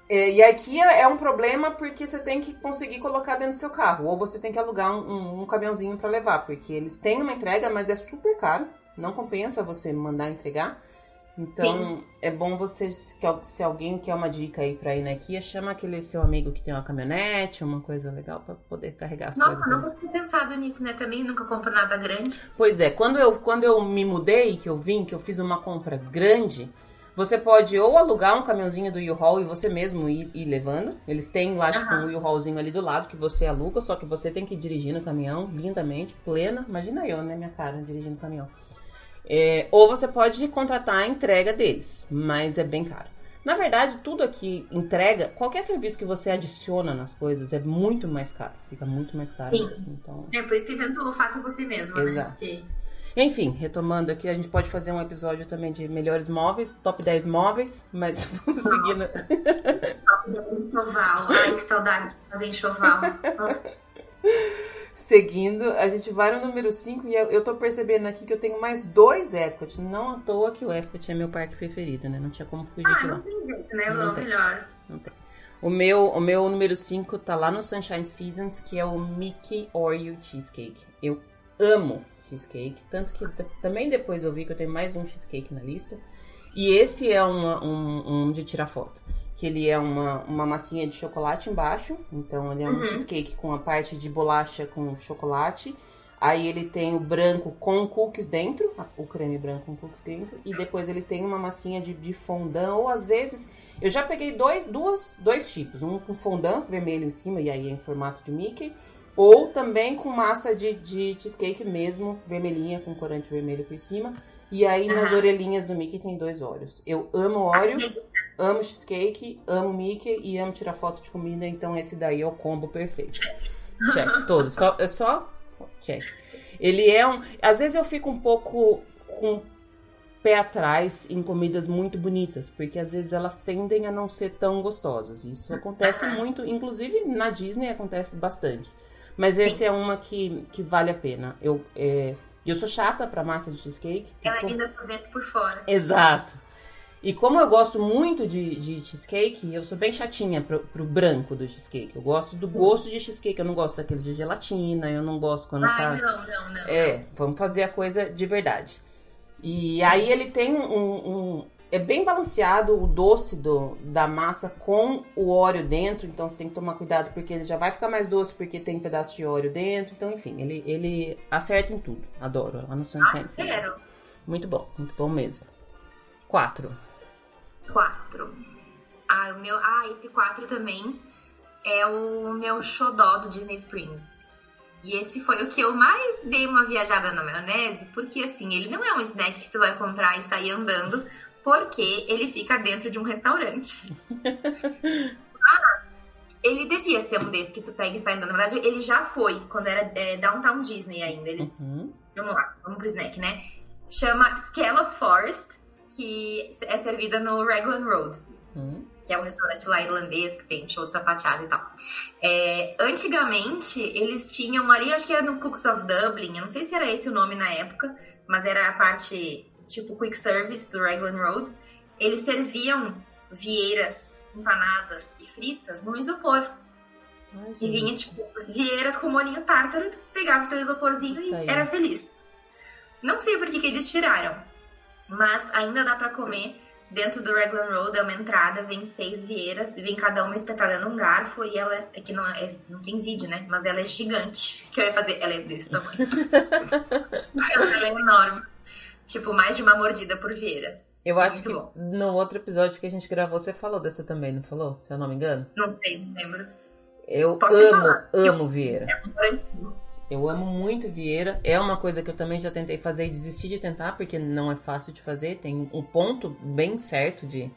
é, e aqui é, é um problema porque você tem que conseguir colocar dentro do seu carro. Ou você tem que alugar um, um, um caminhãozinho pra levar. Porque eles têm uma entrega, mas é super caro. Não compensa você mandar entregar. Então, é bom você, se alguém quer uma dica aí pra ir na IKEA, chama aquele seu amigo que tem uma caminhonete, uma coisa legal pra poder carregar as Nossa, coisas. nunca você. tinha pensado nisso, né? Também nunca compro nada grande. Pois é, quando eu, quando eu me mudei, que eu vim, que eu fiz uma compra grande, você pode ou alugar um caminhãozinho do U-Haul e você mesmo ir, ir levando. Eles têm lá, tipo, um U-Haulzinho ali do lado que você aluga, só que você tem que dirigir no caminhão lindamente, plena. Imagina eu, né, minha cara, dirigindo o caminhão. É, ou você pode contratar a entrega deles, mas é bem caro. Na verdade, tudo aqui entrega, qualquer serviço que você adiciona nas coisas é muito mais caro. Fica muito mais caro. Sim. mesmo, Então, É por isso que tanto faça você mesmo, Exato. né? Porque- enfim, retomando aqui, a gente pode fazer um episódio também de melhores móveis, top 10 móveis, mas vamos seguindo. Enxoval. Ai, que saudade de fazer enxoval. Nossa. Seguindo, a gente vai no número 5 e eu, tô percebendo aqui que eu tenho mais dois Epcot. Não à toa que o Epcot é meu parque preferido, né? Não tinha como fugir Ah, de lá. não tem jeito, né? Não Não tem. melhor. Não tem. O meu, o meu número 5 tá lá no Sunshine Seasons, que é o Mickey Oreo Cheesecake. Eu amo cheesecake, tanto que também depois eu vi que eu tenho mais um cheesecake na lista. E esse é uma- um, um de tirar foto. Que ele é uma, uma massinha de chocolate embaixo. Então ele é um Uhum. cheesecake com a parte de bolacha com chocolate. Aí ele tem o branco com cookies dentro, o creme branco com cookies dentro, e depois ele tem uma massinha de, de fondant, ou às vezes eu já peguei dois, duas, dois tipos, um com fondant vermelho em cima, e aí é em formato de Mickey, ou também com massa de, de cheesecake mesmo, vermelhinha, com corante vermelho por cima, e aí nas orelhinhas do Mickey tem dois Oreos. Eu amo Oreo, amo cheesecake, amo Mickey e amo tirar foto de comida, então esse daí é o combo perfeito. Check, todos. Só, é só check. Ele é um. Às vezes eu fico um pouco com pé atrás em comidas muito bonitas, porque às vezes elas tendem a não ser tão gostosas. Isso acontece muito, inclusive na Disney acontece bastante. Mas esse é uma que, que vale a pena. Eu, é, eu sou chata pra massa de cheesecake. Ela porque- ainda por dentro e por fora. Exato. E como eu gosto muito de, de cheesecake, eu sou bem chatinha pro, pro branco do cheesecake. Eu gosto do gosto de cheesecake. Eu não gosto daquele de gelatina, eu não gosto quando tá. Ai, não, não, não. É, vamos fazer a coisa de verdade. E aí ele tem um. um- é bem balanceado o doce do, da massa com o óleo dentro, então você tem que tomar cuidado porque ele já vai ficar mais doce porque tem pedaço de óleo dentro. Então, enfim, ele, ele acerta em tudo. Adoro. Lá no Sunshine Ah, Seasons. Muito bom, muito bom mesmo. Quatro. Quatro. Ah, o meu. Ah, esse quatro também é o meu xodó do Disney Springs. E esse foi o que eu mais dei uma viajada na maionese, porque assim, ele não é um snack que tu vai comprar e sair andando, porque ele fica dentro de um restaurante. ah, ele devia ser um desses que tu pega e sai andando. Na verdade, ele já foi, quando era é, Downtown Disney ainda. Eles Uhum. Vamos lá, vamos pro snack, né? Chama Scallop Forest, que é servida no Raglan Road. Uhum. que é um restaurante lá irlandês que tem show de sapateado e tal. É, antigamente, eles tinham ali, acho que era no Cooks of Dublin, eu não sei se era esse o nome na época, mas era a parte tipo quick service do Raglan Road. Eles serviam vieiras empanadas e fritas no isopor. Ai, E vinha, tipo, vieiras com molinho tártaro, tu pegava o teu isoporzinho Isso e aí. era feliz. Não sei por que, que eles tiraram, mas ainda dá pra comer. Dentro do Raglan Road é uma entrada, vem seis vieiras, vem cada uma espetada num garfo e ela é que não, é, não tem vídeo, né? Mas ela é gigante. que eu ia fazer? Ela é desse tamanho. ela é enorme. Tipo, mais de uma mordida por vieira. Eu acho Muito que bom. no outro episódio que a gente gravou, você falou dessa também, não falou? Se eu não me engano. Não sei, não lembro. Eu Posso amo, amo Vieira. É um. Eu amo muito Vieira. É uma coisa que eu também já tentei fazer e desisti de tentar, porque não é fácil de fazer. Tem um ponto bem certo de,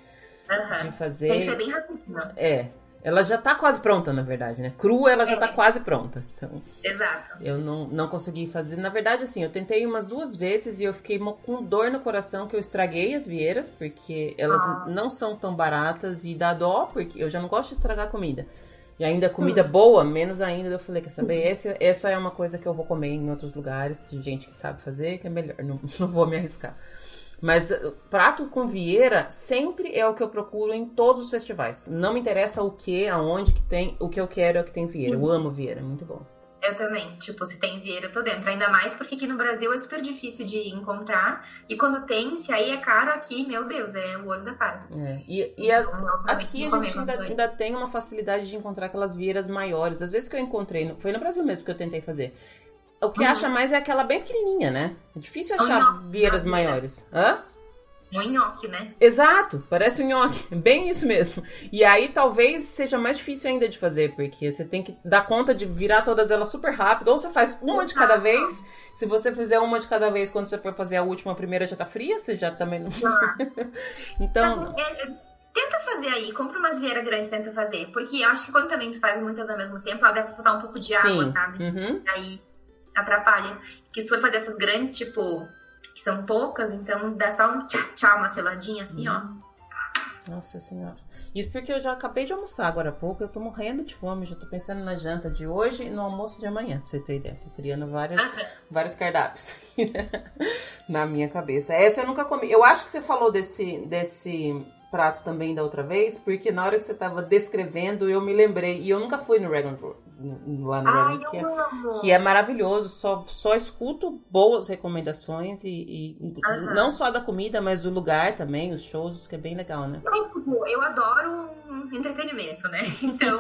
de fazer. Tem que ser bem rapidinho. É. Ela já tá quase pronta, na verdade, né? Crua, ela já É. tá quase pronta. Então, Exato. eu não, não consegui fazer. Na verdade, assim, eu tentei umas duas vezes e eu fiquei com dor no coração que eu estraguei as vieiras, porque elas Ah. não são tão baratas e dá dó, porque eu já não gosto de estragar comida. E ainda comida boa, menos ainda. Eu falei, quer saber? Essa, essa é uma coisa que eu vou comer em outros lugares, de gente que sabe fazer, que é melhor. Não, não vou me arriscar. Mas uh, prato com vieira sempre é o que eu procuro em todos os festivais. Não me interessa o que, aonde que tem, o que eu quero é o que tem vieira. Eu amo vieira, é muito bom. Eu também. Tipo, se tem vieira, eu tô dentro. Ainda mais porque aqui no Brasil é super difícil de encontrar. E quando tem, se aí é caro aqui, meu Deus, é o olho da cara. É, E, e a- Então, aqui a gente ainda, ainda tem uma facilidade de encontrar aquelas vieiras maiores. Às vezes que eu encontrei, foi no Brasil mesmo que eu tentei fazer. O que Uhum. acha mais é aquela bem pequenininha, né? É difícil achar nhoque, vieiras né? maiores. Hã? Um nhoque, né? Exato, parece um nhoque, bem isso mesmo. E aí talvez seja mais difícil ainda de fazer, porque você tem que dar conta de virar todas elas super rápido, ou você faz uma de cada vez. Se você fizer uma de cada vez, quando você for fazer a última, a primeira já tá fria, você já também não. então, É, é, tenta fazer aí, compra umas vieiras grandes, tenta fazer. Porque eu acho que quando também tu faz muitas ao mesmo tempo, ela deve soltar um pouco de água, sim. sabe? Uhum. Aí atrapalha. Que se for fazer essas grandes, tipo, que são poucas, então dá só um tchau, tchau uma seladinha assim, ó. Nossa senhora. Isso porque eu já acabei de almoçar agora há pouco, eu tô morrendo de fome, já tô pensando na janta de hoje e no almoço de amanhã, pra você ter ideia. Tô criando várias, vários cardápios na minha cabeça. Essa eu nunca comi. Eu acho que você falou desse, desse prato também da outra vez, porque na hora que você tava descrevendo, eu me lembrei. E eu nunca fui no Regan lá no Ai, Regan, que, é, que é maravilhoso. Só, só escuto boas recomendações e, e Aham. não só da comida, mas do lugar também, os shows, que é bem legal, né? Tipo, eu adoro entretenimento, né? Então,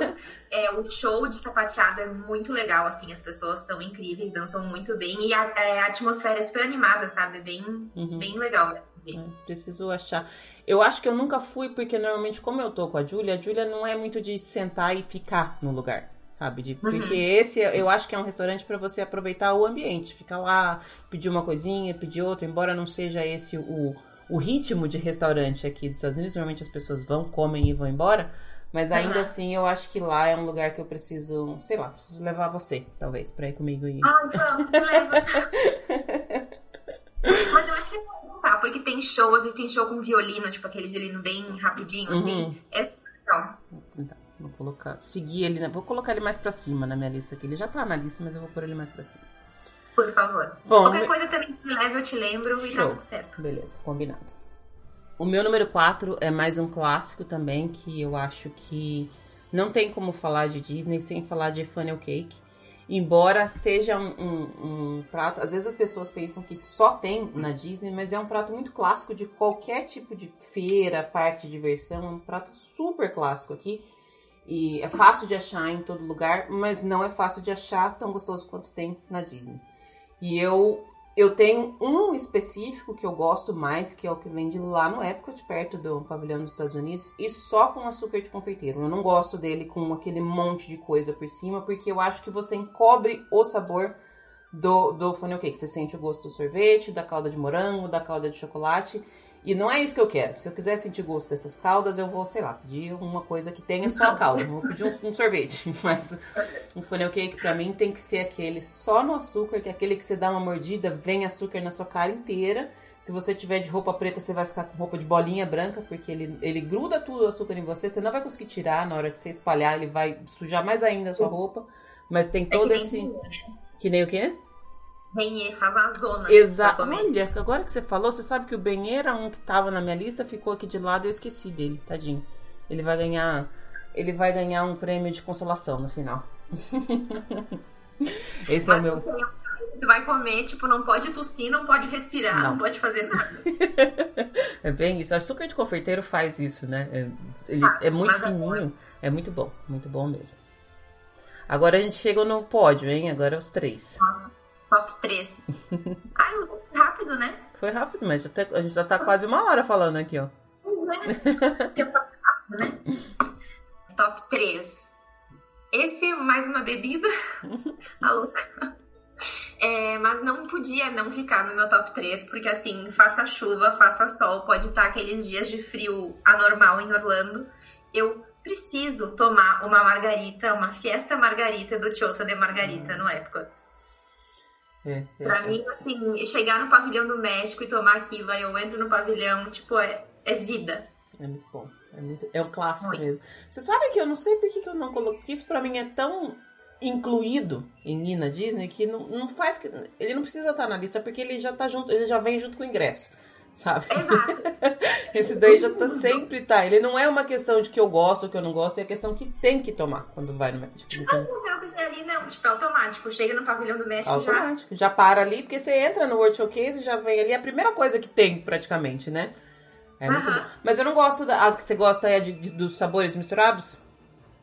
é, o show de sapateado é muito legal, assim, as pessoas são incríveis, dançam muito bem e a, é, a atmosfera é super animada, sabe? Bem, Uhum. bem legal. né? É, preciso achar. Eu acho que eu nunca fui, porque normalmente, como eu tô com a Júlia, a Júlia não é muito de sentar e ficar no lugar. Sabe? De, Uhum. Porque esse eu acho que é um restaurante pra você aproveitar o ambiente. Ficar lá, pedir uma coisinha, pedir outra, embora não seja esse o, o ritmo de restaurante aqui dos Estados Unidos. Normalmente as pessoas vão, comem e vão embora. Mas ainda Aham. assim, eu acho que lá é um lugar que eu preciso, sei lá, preciso levar você, talvez, pra ir comigo e. Ai, vamos, leva. Mas eu acho que é bom, tá? Porque tem show, às vezes tem show com violino, tipo aquele violino bem rapidinho, assim. Uhum. É super legal. Tá, vou colocar, seguir ele, né? Vou colocar ele mais pra cima na minha lista aqui. Ele já tá na lista, mas eu vou pôr ele mais pra cima. Por favor. Bom, Qualquer me- coisa também que leve, eu te lembro e Show. tá tudo certo. Beleza, combinado. O meu número 4 é mais um clássico também, que eu acho que não tem como falar de Disney sem falar de funnel cake. Embora seja um, um- um prato, às vezes as pessoas pensam que só tem na Disney, mas é um prato muito clássico de qualquer tipo de feira, parque de diversão. É um prato super clássico aqui. E é fácil de achar em todo lugar, mas não é fácil de achar tão gostoso quanto tem na Disney. E eu eu tenho um específico que eu gosto mais, que é o que vende lá no Epcot, perto do pavilhão dos Estados Unidos, e só com açúcar de confeiteiro. Eu não gosto dele com aquele monte de coisa por cima, porque eu acho que você encobre o sabor do, do funnel cake. Você sente o gosto do sorvete, da calda de morango, da calda de chocolate. E não é isso que eu quero. Se eu quiser sentir gosto dessas caldas, eu vou, sei lá, pedir uma coisa que tenha só a calda. Não vou pedir um, um sorvete. Mas um funnel cake pra mim tem que ser aquele só no açúcar, que é aquele que você dá uma mordida, vem açúcar na sua cara inteira. Se você tiver de roupa preta, você vai ficar com roupa de bolinha branca, porque ele, ele gruda tudo o açúcar em você. Você não vai conseguir tirar na hora que você espalhar, ele vai sujar mais ainda a sua roupa. Mas tem todo é que esse. né? Que nem o quê? Renê faz uma zona. Exato. Olha, agora que você falou, você sabe que o Ben era um que tava na minha lista, ficou aqui de lado e eu esqueci dele, tadinho. Ele vai ganhar. Ele vai ganhar um prêmio de consolação no final. Esse é o Mas meu. Tu vai comer, tipo, não pode tossir, não pode respirar, Não. não, pode fazer nada. É bem isso. Açúcar de confeiteiro faz isso, né? É, ele Ah, é muito mas é fininho. É muito bom. Muito bom mesmo. Agora a gente chegou no pódio, hein? Agora é os três. Top 3. Ai, rápido, né? Foi rápido, mas até, a gente já tá quase uma hora falando aqui, ó. Tempo rápido, né? Top 3. Esse, mais uma bebida. A louca. É, mas não podia não ficar no meu top 3, porque assim, faça chuva, faça sol, pode estar aqueles dias de frio anormal em Orlando. Eu preciso tomar uma margarita, uma fiesta margarita do Chosa de Margarita no Epcot. É, é, Pra é. mim, assim, chegar no pavilhão do México e tomar aquilo, aí eu entro no pavilhão, tipo, é, é vida. É muito bom. É, muito, é um clássico Muito. mesmo. Você sabe que eu não sei por que, que eu não coloquei. Porque isso pra mim é tão incluído em ir na Disney que não, não faz. que Ele não precisa estar na lista porque ele já tá junto, ele já vem junto com o ingresso. Sabe? Exato. Esse daí já tá sempre tá. Ele não é uma questão de que eu gosto ou que eu não gosto, é questão que tem que tomar quando vai no México. Então, Não tem o que fazer ali, não. Tipo, é automático. Chega no pavilhão do México já. automático. Já para ali, porque você entra no World Showcase e já vem ali. É a primeira coisa que tem, praticamente, né? É muito bom. Mas eu não gosto da. A que você gosta é de, de- dos sabores misturados?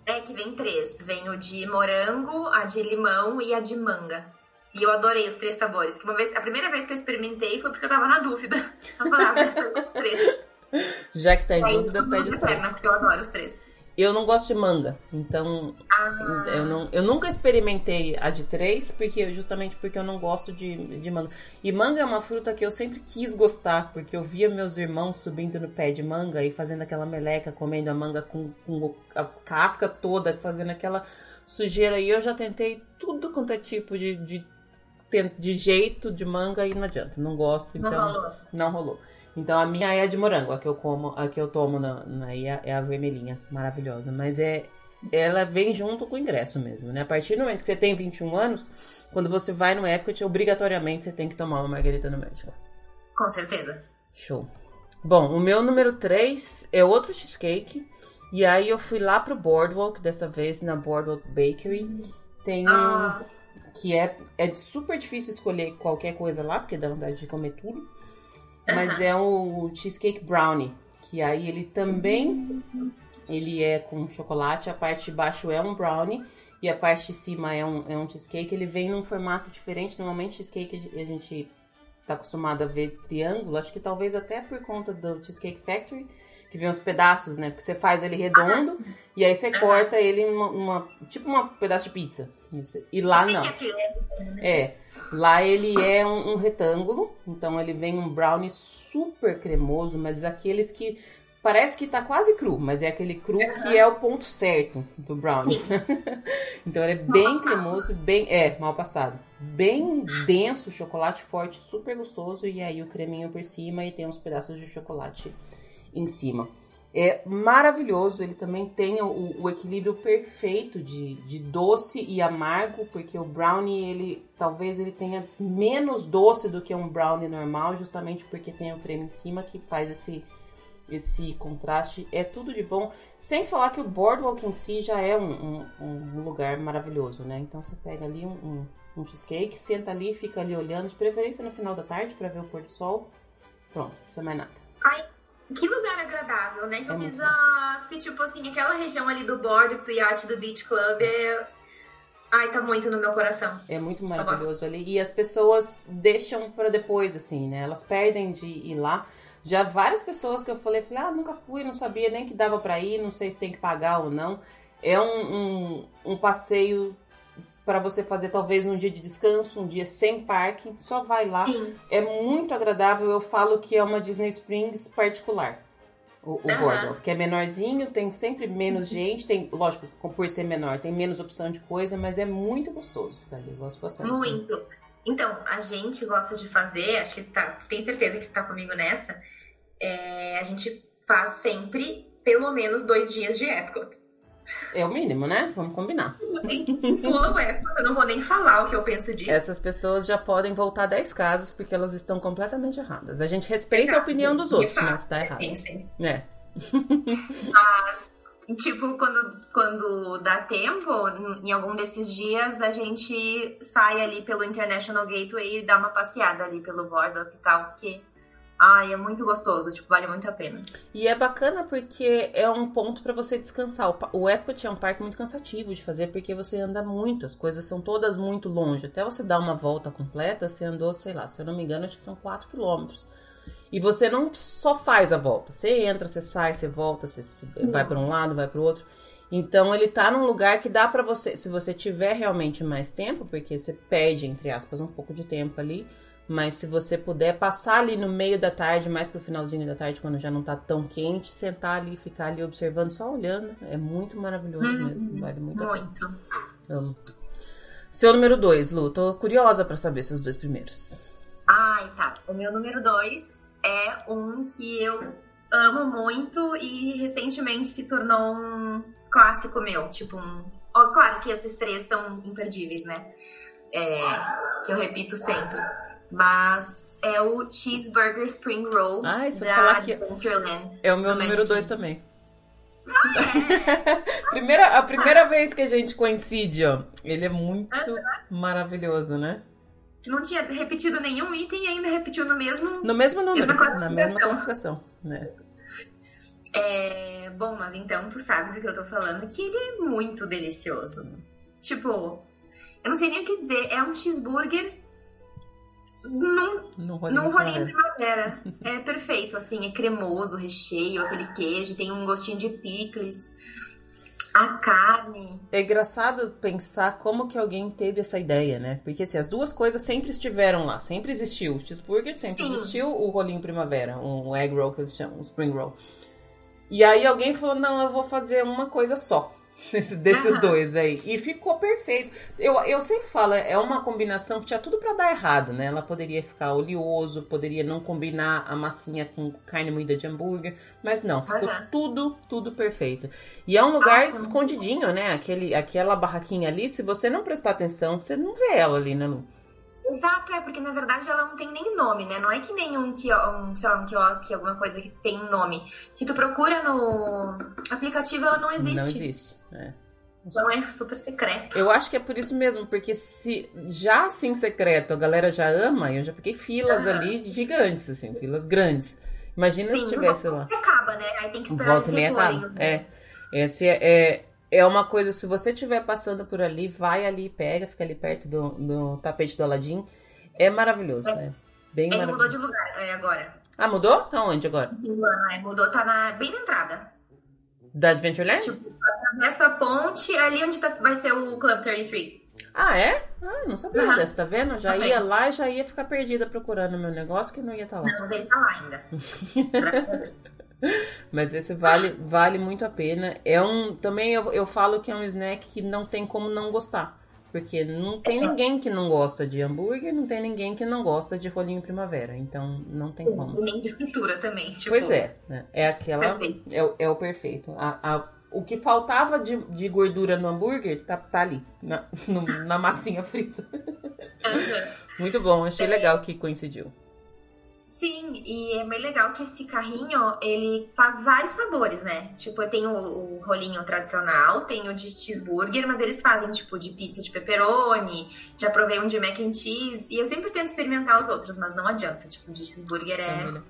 É que vem três. Vem o de morango, a de limão e a de manga. E eu adorei os três sabores. Que uma vez, a primeira vez que eu experimentei foi porque eu tava na dúvida. Eu falava, ah, três. Já que tá em Aí, dúvida, pede os três. porque eu adoro os três. Eu não gosto de manga, então Ah, eu, não, eu nunca experimentei a de três, porque justamente porque eu não gosto de, de manga. E manga é uma fruta que eu sempre quis gostar, porque eu via meus irmãos subindo no pé de manga e fazendo aquela meleca, comendo a manga com, com a casca toda, fazendo aquela sujeira. E eu já tentei tudo quanto é tipo de, de, de jeito de manga e não adianta, não gosto. não Então, rolou. não rolou. Então a minha é a de morango, a que eu como, a que eu tomo na, na é, a- é a vermelhinha, maravilhosa. Mas é ela vem junto com o ingresso mesmo, né? A partir do momento que você tem 21 anos, quando você vai no Epcot, obrigatoriamente você tem que tomar uma margarita no México. Com certeza. Show. Bom, o meu número 3 é outro cheesecake. E aí eu fui lá pro Boardwalk, dessa vez na Boardwalk Bakery. Tem um Ah, que é, é super difícil escolher qualquer coisa lá, porque dá vontade de comer tudo. Mas é o cheesecake brownie, que aí ele também ele é com chocolate, a parte de baixo é um brownie e a parte de cima é um, é um cheesecake. Ele vem num formato diferente, normalmente cheesecake a gente tá acostumado a ver triângulo, acho que talvez até por conta do Cheesecake Factory, que vem os pedaços, né? Porque você faz ele redondo e aí você corta ele em uma, uma- tipo um pedaço de pizza. E lá sim, não. é que- É, lá ele é um, um retângulo, então ele vem um brownie super cremoso, mas aqueles que parece que tá quase cru, mas é aquele cru que é o ponto certo do brownie. então ele é bem cremoso, bem, é, mal passado. Bem denso, chocolate forte, super gostoso e aí o creminho por cima e tem uns pedaços de chocolate em cima. É maravilhoso, ele também tem o, o equilíbrio perfeito de, de doce e amargo, porque o brownie, ele talvez ele tenha menos doce do que um brownie normal, justamente porque tem o creme em cima que faz esse, esse contraste. É tudo de bom, sem falar que o Boardwalk em si já é um, um, um lugar maravilhoso, né? Então você pega ali um, um, um cheesecake, senta ali, fica ali olhando, de preferência no final da tarde para ver o pôr do sol. Pronto, não precisa mais nada. Que lugar agradável, né? Que É eu fiz a. Porque, tipo assim, aquela região ali do bordo, do iate do Beach Club é. Ai, tá muito no meu coração. É muito maravilhoso ali. E as pessoas deixam pra depois, assim, né? Elas perdem de ir lá. Já várias pessoas que eu falei, falei, ah, nunca fui, não sabia nem que dava pra ir, não sei se tem que pagar ou não. É um, um, um passeio para você fazer talvez num dia de descanso, um dia sem parque, só vai lá. Sim. É muito agradável, eu falo que é uma Disney Springs particular. O, o. Boardwalk, que é menorzinho, tem sempre menos gente, tem, lógico, por ser menor, tem menos opção de coisa, mas é muito gostoso ficar ali, eu gosto bastante. Muito. Então, a gente gosta de fazer, acho que tu tá, tem certeza que tu tá comigo nessa, é, a gente faz sempre pelo menos dois dias de Epcot. É o mínimo, né? Vamos combinar. Pula o Epcot, eu não vou nem falar o que eu penso disso. Essas pessoas já podem voltar 10 casas porque elas estão completamente erradas. A gente respeita a opinião dos outros, mas tá errado. Pensem. É. Mas, tipo, quando, quando dá tempo, em algum desses dias, a gente sai ali pelo International Gateway e dá uma passeada ali pelo Boardwalk e tal, porque. Ai, é muito gostoso, tipo, vale muito a pena. E é bacana porque é um ponto pra você descansar. O O Epcot é um parque muito cansativo de fazer porque você anda muito, as coisas são todas muito longe. Até você dar uma volta completa, você andou, sei lá, se eu não me engano, acho que são 4 quilômetros. E você não só faz a volta, você entra, você sai, você volta, você se- vai pra um lado, vai pro outro. Então ele tá num lugar que dá pra você, se você tiver realmente mais tempo, porque você perde entre aspas um pouco de tempo ali, mas se você puder passar ali no meio da tarde, mais pro finalzinho da tarde, quando já não tá tão quente, sentar ali, ficar ali observando, só olhando, é muito maravilhoso Uhum. mesmo, vale muito. Muito. Amo. Seu número 2, Lu, tô curiosa pra saber seus dois primeiros. Ai, tá. O meu número dois é um que eu amo muito e recentemente se tornou um clássico meu. Tipo, um. Ó, claro que esses três são imperdíveis, né? É, que eu repito sempre. Mas é o Cheeseburger Spring Roll se eu da falar que- Adventureland. É o meu Do número Magic 2 Kingdom. também. primeira, a primeira vez que a gente coincide, ó, ele é muito maravilhoso, né? Não tinha repetido nenhum item e ainda repetiu no mesmo. No mesmo número, Mesma na mesma classificação. classificação, né? É, bom, mas então tu sabe do que eu tô falando, que ele é muito delicioso. Tipo, eu não sei nem o que dizer, é um cheeseburger num, No rolinho. num rolinho primavera. primavera. É perfeito, assim, é cremoso, recheio, aquele queijo, tem um gostinho de picles. A carne. É engraçado pensar como que alguém teve essa ideia, né? Porque assim, as duas coisas sempre estiveram lá. Sempre existiu o cheeseburger, sempre Sim. existiu o rolinho primavera, o egg roll que eles chamam, o spring roll. E aí alguém falou, não, eu vou fazer uma coisa só. Desse- Desses Aham. dois aí. E ficou perfeito. Eu, eu sempre falo, é uma combinação que tinha tudo pra dar errado, né? Ela poderia ficar oleoso, poderia não combinar a massinha com carne moída de hambúrguer. Mas não, ficou Aham. tudo, tudo perfeito. E é um lugar Ah, escondidinho, né? Aquele, aquela barraquinha ali, se você não prestar atenção, você não vê ela ali, né, Lu? Exato, é, porque na verdade ela não tem nem nome, né? Não é que nem um, sei lá, um quiosque, alguma coisa que tem nome. Se tu procura no aplicativo, ela não existe. Não existe. É. Então é super secreto. Eu acho que é por isso mesmo, porque se já assim secreto a galera já ama, eu já peguei filas Aham. ali gigantes, assim, filas grandes. Imagina se Sim, tivesse lá. E acaba, né? Aí tem que esperar e meia reporem. acaba. É. Esse é, é, é uma coisa, se você estiver passando por ali, vai ali, pega, fica ali perto do, do tapete do Aladim. É maravilhoso, né? Bem Ele mudou de lugar é, agora. Ah, mudou? Aonde agora? É, mudou, tá na, bem na entrada. Da Adventureland? Tipo, nessa ponte, ali onde tá- vai ser o Club 33. Ah, é? Ah, não sabia Aham. dessa, tá vendo? Já Tá ia vendo? lá e já ia ficar perdida procurando meu negócio que não ia estar lá. Não, ele tá lá ainda. Mas esse vale, vale muito a pena. É um. Também eu, eu falo que é um snack que não tem como não gostar. Porque não tem ninguém que não gosta de hambúrguer, não tem ninguém que não gosta de rolinho primavera. Então não tem como. Nem de fritura também. Tipo, Pois é, né? É aquela. É, o- é o perfeito. A, a- o que faltava de, de gordura no hambúrguer tá, tá ali, na, no- na massinha frita. Muito bom, achei legal que coincidiu. Sim, e é bem legal que esse carrinho, ele faz vários sabores, né? Tipo, tem o, o rolinho tradicional, tem o de cheeseburger, mas eles fazem, tipo, de pizza de pepperoni, já provei um de mac and cheese, e eu sempre tento experimentar os outros, mas não adianta, tipo, de cheeseburger é Família.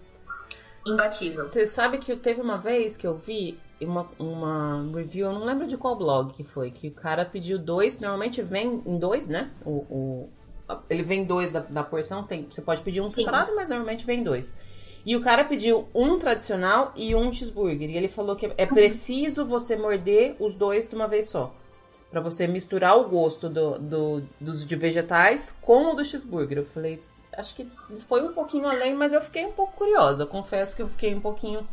imbatível. Você sabe que teve uma vez que eu vi uma, uma review, eu não lembro de qual blog que foi, que o cara pediu dois, normalmente vem em dois, né? O, o- ele vem dois da, da porção, tem, você pode pedir um Sim. separado, mas normalmente vem dois. E o cara pediu um tradicional e um cheeseburger. E ele falou que é preciso você morder os dois de uma vez só. Pra você misturar o gosto do, do- dos de vegetais com o do cheeseburger. Eu falei, acho que foi um pouquinho além, mas eu fiquei um pouco curiosa. Confesso que eu fiquei um pouquinho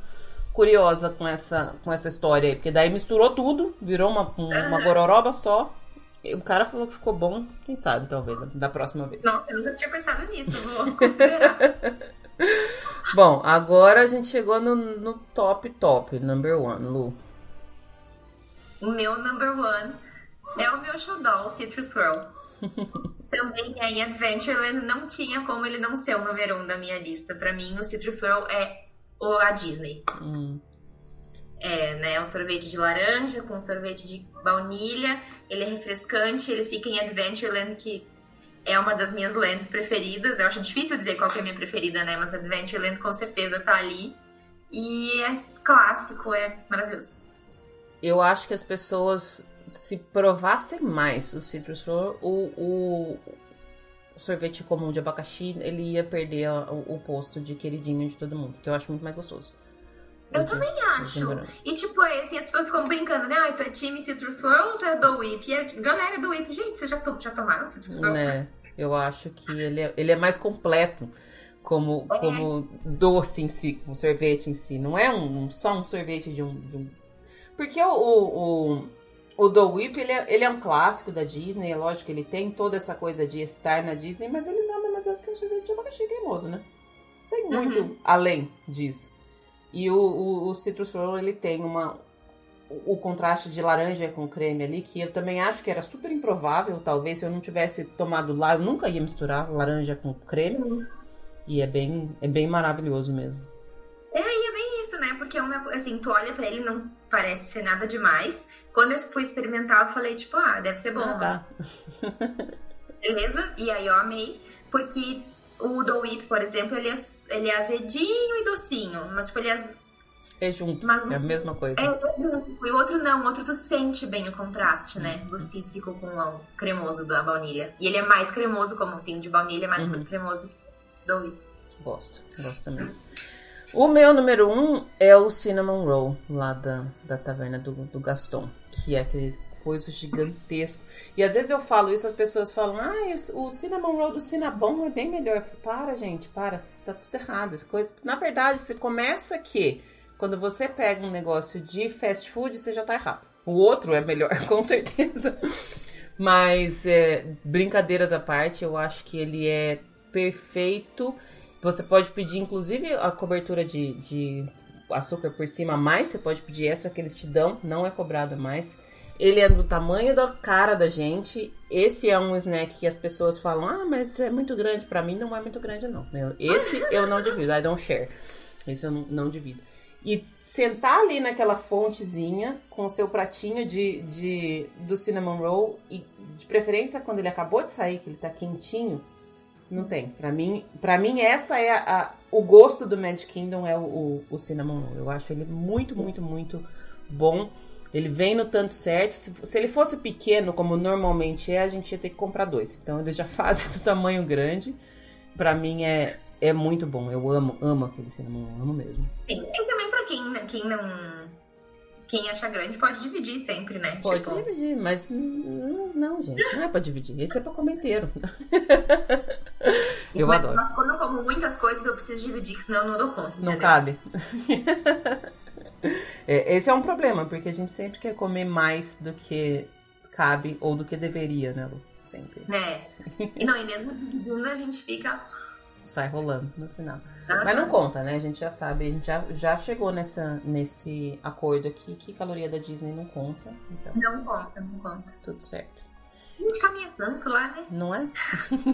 curiosa com essa, com essa história aí. Porque daí misturou tudo, virou uma, uma gororoba só. O cara falou que ficou bom, quem sabe, talvez, da próxima vez. Não, eu nunca tinha pensado nisso, vou considerar. bom, agora a gente chegou no, no top, top, number one, Lu. O meu number one é o meu xodó, o Citrus Swirl. Também é em Adventureland, não tinha como ele não ser o número um da minha lista. Pra mim, o Citrus Swirl é o, a Disney. Hum. É, né? Um sorvete de laranja com sorvete de baunilha. Ele é refrescante, ele fica em Adventureland, que é uma das minhas lands preferidas. Eu acho difícil dizer qual é a minha preferida, né? Mas Adventureland com certeza tá ali. E é clássico, é maravilhoso. Eu acho que as pessoas se provassem mais o Citrus Flor, o, o, o, sorvete comum de abacaxi, ele ia perder o, o, posto de queridinho de todo mundo, que eu acho muito mais gostoso. Eu também acho. E tipo, assim, as pessoas ficam brincando, né? Ah, tu é time Citrus Swirl ou tu é do Whip? E a galera do Whip, gente, vocês já, to já tomaram Citrus Swirl? Né? Eu acho que ele é, ele é mais completo como, é. como doce em si, como sorvete em si. Não é um, só um sorvete de um. De um... Porque o, o, o Do Whip, ele é, ele é um clássico da Disney, é lógico que ele tem toda essa coisa de estar na Disney, mas ele nada mais é do que um sorvete de abacaxi cremoso, né? Tem muito uhum. além disso. E o, o, o Citrus Roll, ele tem uma, o contraste de laranja com creme ali, que eu também acho que era super improvável, talvez se eu não tivesse tomado lá, eu nunca ia misturar laranja com creme. Uhum. E é bem, é bem maravilhoso mesmo. É, e é bem isso, né? Porque assim, tu olha para ele não parece ser nada demais. Quando eu fui experimentar, eu falei, tipo, ah, deve ser bom, ah, mas. Beleza? E aí eu amei, porque o Do Whip, por exemplo, ele é, ele é azedinho e docinho, mas tipo, ele é. É junto, mas, é a mesma coisa. É, é. E o outro não, o outro tu sente bem o contraste, né? Uhum. Do cítrico com o cremoso da baunilha. E ele é mais cremoso, como tem de baunilha, é mais uhum. cremoso do Whip. Gosto, gosto também. O meu número um é o Cinnamon Roll, lá da, da taverna do, do Gaston, que é aquele coisa gigantesco. E às vezes eu falo isso, as pessoas falam, ah, o Cinnamon Roll do Cinnabon é bem melhor. Falo, para, gente, para, tá tudo errado. Coisa... Na verdade, você começa que quando você pega um negócio de fast food, você já tá errado. O outro é melhor, com certeza. Mas, é, brincadeiras à parte, eu acho que ele é perfeito você pode pedir, inclusive, a cobertura de, de açúcar por cima mais. Você pode pedir extra que eles te dão, não é cobrado mais. Ele é do tamanho da cara da gente. Esse é um snack que as pessoas falam: ah, mas é muito grande. para mim, não é muito grande, não. Esse eu não divido, I don't share. Esse eu não, não divido. E sentar ali naquela fontezinha com o seu pratinho de, de, do cinnamon roll, e de preferência quando ele acabou de sair, que ele tá quentinho, não tem. Para mim, para mim essa é a, a, o gosto do Magic Kingdom é o, o, o cinnamon roll. Eu acho ele muito, muito, muito bom. Ele vem no tanto certo. Se, se, ele fosse pequeno, como normalmente é, a gente ia ter que comprar dois. Então eles já fazem do tamanho grande. Para mim é, é muito bom. Eu amo, amo aquele cinnamon amo mesmo. Sim, e também para quem, quem não quem acha grande pode dividir sempre, né? Pode tipo... dividir, mas não, não, gente, não é pra dividir. Esse é pra comer inteiro. eu mas, adoro. Mas quando eu como muitas coisas, eu preciso dividir, senão eu não dou conta. Entendeu? Não cabe. é, esse é um problema, porque a gente sempre quer comer mais do que cabe ou do que deveria, né, Lu? Sempre. É. E não, e mesmo quando a gente fica sai rolando no final. Mas não conta, né? A gente já sabe, a gente já, já chegou nessa, nesse acordo aqui que caloria da Disney não conta. Então, não conta, não conta. Tudo certo. A gente caminha tanto lá, né? Não é?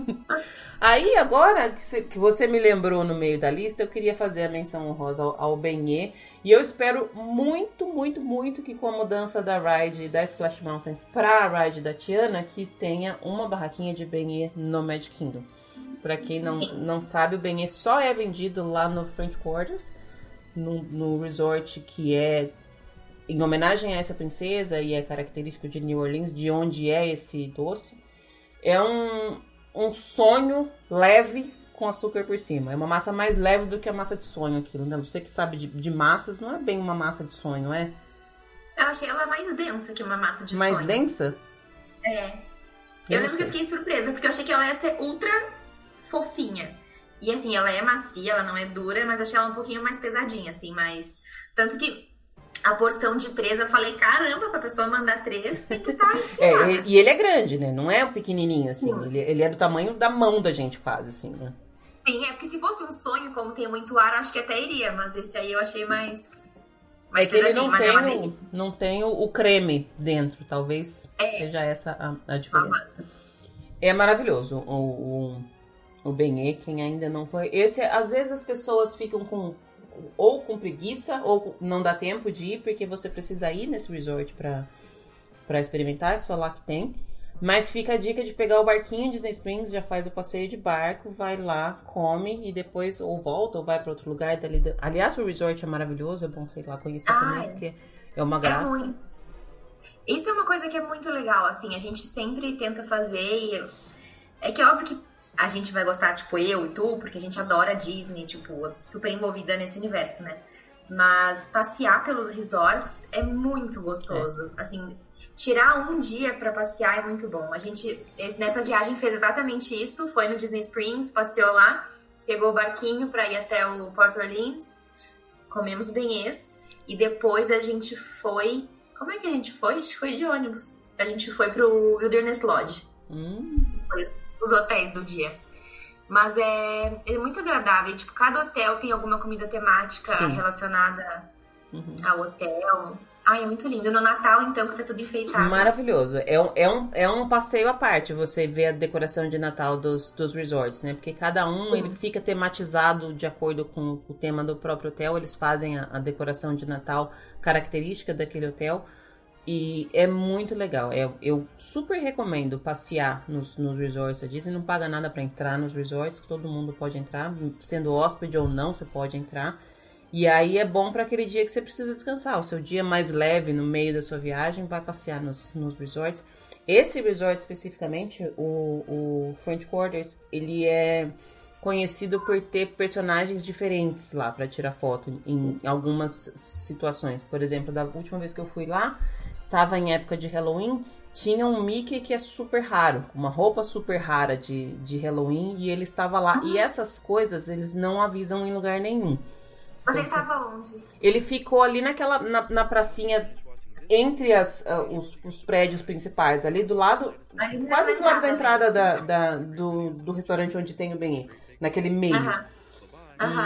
Aí, agora que você me lembrou no meio da lista, eu queria fazer a menção honrosa ao, ao Benê. E eu espero muito, muito, muito que com a mudança da ride da Splash Mountain para a ride da Tiana, que tenha uma barraquinha de Benê no Magic Kingdom. Para quem não, não sabe, o beignet só é vendido lá no French Quarters, no, no resort que é em homenagem a essa princesa e é característico de New Orleans, de onde é esse doce. É um, um sonho leve com açúcar por cima. É uma massa mais leve do que a massa de sonho aquilo. Né? Você que sabe de, de massas, não é bem uma massa de sonho, é? Eu achei ela mais densa que uma massa de mais sonho. Mais densa? É. Eu, eu lembro que eu fiquei surpresa, porque eu achei que ela ia ser ultra fofinha. E assim, ela é macia, ela não é dura, mas achei ela um pouquinho mais pesadinha, assim, mas. Tanto que a porção de três, eu falei, caramba, pra pessoa mandar três, tem que estar tá é, e, e ele é grande, né? Não é pequenininho, assim. Ele, ele, é do tamanho da mão da gente, quase, assim, né? Sim, é porque se fosse um sonho, como tem muito ar, acho que até iria. Mas esse aí eu achei mais... mais é que ele não tem, é o, não tem o, o, creme dentro. Talvez é. seja essa a, a diferença. É maravilhoso o, o, o beignet, quem ainda não foi. Esse, às vezes as pessoas ficam com ou com preguiça ou não dá tempo de ir porque você precisa ir nesse resort para para experimentar, é só lá que tem. Mas fica a dica de pegar o barquinho Disney Springs, já faz o passeio de barco, vai lá, come e depois ou volta ou vai para outro lugar dali. Aliás, o resort é maravilhoso, é bom, sei lá, conhecer também, porque é uma graça. É muito. Isso é uma coisa que é muito legal, assim, a gente sempre tenta fazer e é que é óbvio que a gente vai gostar, tipo, eu e tu, porque a gente adora Disney, tipo, super envolvida nesse universo, né? Mas passear pelos resorts é muito gostoso. É. Assim, tirar um dia para passear é muito bom. A gente, nessa viagem, fez exatamente isso. Foi no Disney Springs, passeou lá, pegou o barquinho para ir até o Port Orleans, comemos benês e depois a gente foi. Como é que a gente foi? Acho que foi de ônibus. A gente foi pro Wilderness Lodge. Hum. Foi os hotéis do dia. Mas é, é muito agradável. Tipo, cada hotel tem alguma comida temática Sim. relacionada uhum. ao hotel. Ai, é muito lindo. No Natal, então, que tá tudo enfeitado. Maravilhoso. É um, é um, é um passeio à parte você ver a decoração de Natal dos, dos resorts, né? Porque cada um, ele fica tematizado de acordo com o tema do próprio hotel. Eles fazem a, a decoração de Natal característica daquele hotel. E é muito legal. Eu, é, eu super recomendo passear nos, nos resorts. A Disney não paga nada para entrar nos resorts, todo mundo pode entrar, sendo hóspede ou não, você pode entrar. E aí é bom para aquele dia que você precisa descansar. O seu dia mais leve no meio da sua viagem, vai passear nos, nos resorts. Esse resort especificamente, o, o French Quarters, ele é conhecido por ter personagens diferentes lá para tirar foto em algumas situações. Por exemplo, da última vez que eu fui lá, tava em época de Halloween, tinha um Mickey que é super raro, uma roupa super rara de, de Halloween, e ele estava lá. E essas coisas eles não avisam em lugar nenhum. Mas então, ele estava onde? Ele ficou ali naquela, na, na pracinha entre as, uh, os, os, prédios principais, ali do lado, quase do lado da entrada da, da, do, do restaurante onde tem o Benê, naquele meio.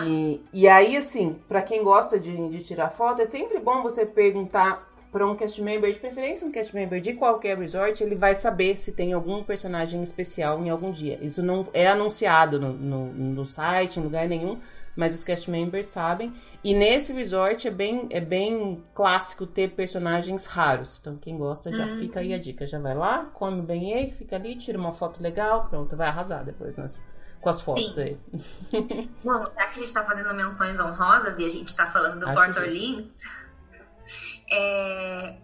E, e aí, assim, para quem gosta de, de tirar foto, é sempre bom você perguntar para um cast member, de preferência um cast member de qualquer resort, ele vai saber se tem algum personagem especial em algum dia. Isso não é anunciado no, no, no site, em lugar nenhum, mas os cast members sabem. E nesse resort é bem, é bem clássico ter personagens raros. Então quem gosta já uhum. fica aí a dica. Já vai lá, come bem aí, fica ali, tira uma foto legal, pronto, vai arrasar depois nas, com as fotos Sim. aí. Bom, já que a gente tá fazendo menções honrosas e a gente tá falando do Acho Porto Orleans é,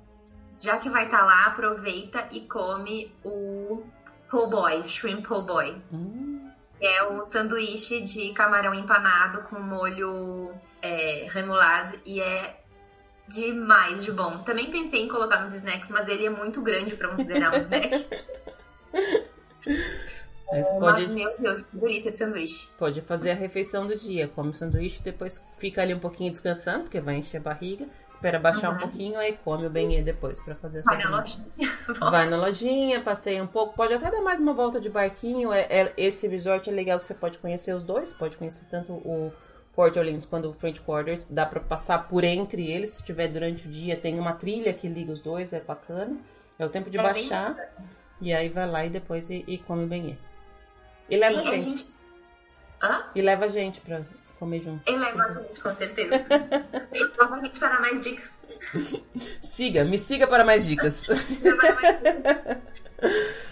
já que vai estar tá lá, aproveita e come o po' boy, shrimp po' boy. Hum. É um sanduíche de camarão empanado com molho é, remulado e é demais de bom. Também pensei em colocar nos snacks, mas ele é muito grande para considerar um snack. Mas, pode, Mas, meu Deus, que delícia de sanduíche. Pode fazer a refeição do dia. Come o sanduíche, depois fica ali um pouquinho descansando, porque vai encher a barriga. Espera baixar uhum. um pouquinho, aí come o benê depois para fazer a sua Vai na lojinha. Vai na lojinha, passeia um pouco. Pode até dar mais uma volta de barquinho. É, é, esse resort é legal que você pode conhecer os dois. Pode conhecer tanto o Port Orleans quanto o French Quarters. Dá para passar por entre eles. Se tiver durante o dia, tem uma trilha que liga os dois, é bacana. É o tempo de é baixar. E aí vai lá e depois e, e come o benê. E leva Sim, a gente. gente... Hã? E leva a gente pra comer junto. E leva a gente, com certeza. Novamente para mais dicas. Siga, me siga para mais dicas.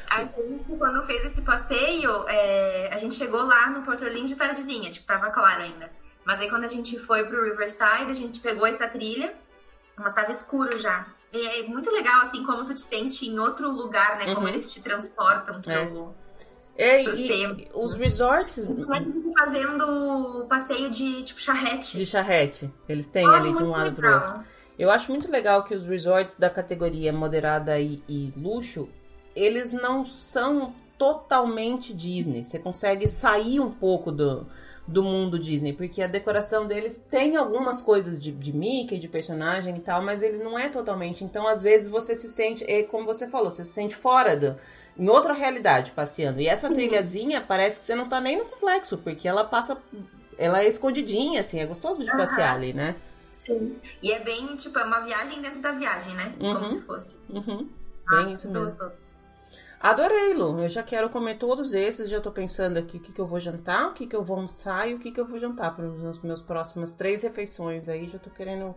A gente, quando fez esse passeio, é, a gente chegou lá no Porto Orleans de tardezinha, tipo, tava claro ainda. Mas aí quando a gente foi pro Riverside, a gente pegou essa trilha, mas tava escuro já. E é muito legal, assim, como tu te sente em outro lugar, né? Como uhum. eles te transportam pro... É é, e os resorts. Fazendo passeio de tipo charrete. De charrete. Eles têm oh, ali de um lado para outro. Eu acho muito legal que os resorts da categoria moderada e, e luxo, eles não são totalmente Disney. Você consegue sair um pouco do, do mundo Disney, porque a decoração deles tem algumas coisas de, de Mickey, de personagem e tal, mas ele não é totalmente. Então, às vezes, você se sente, é como você falou, você se sente fora do, em outra realidade passeando. E essa trilhazinha parece que você não tá nem no complexo, porque ela passa. Ela é escondidinha, assim, é gostoso de passear ali, né? Sim. E é bem, tipo, é uma viagem dentro da viagem, né? Uhum. Como se fosse. Uhum. Ah, Bem isso mesmo. Adorei, Lu. Eu já quero comer todos esses. Já tô pensando aqui o que, que eu vou jantar, o que, que eu vou almoçar e o que, que eu vou jantar para os meus próximas três refeições. Aí já tô querendo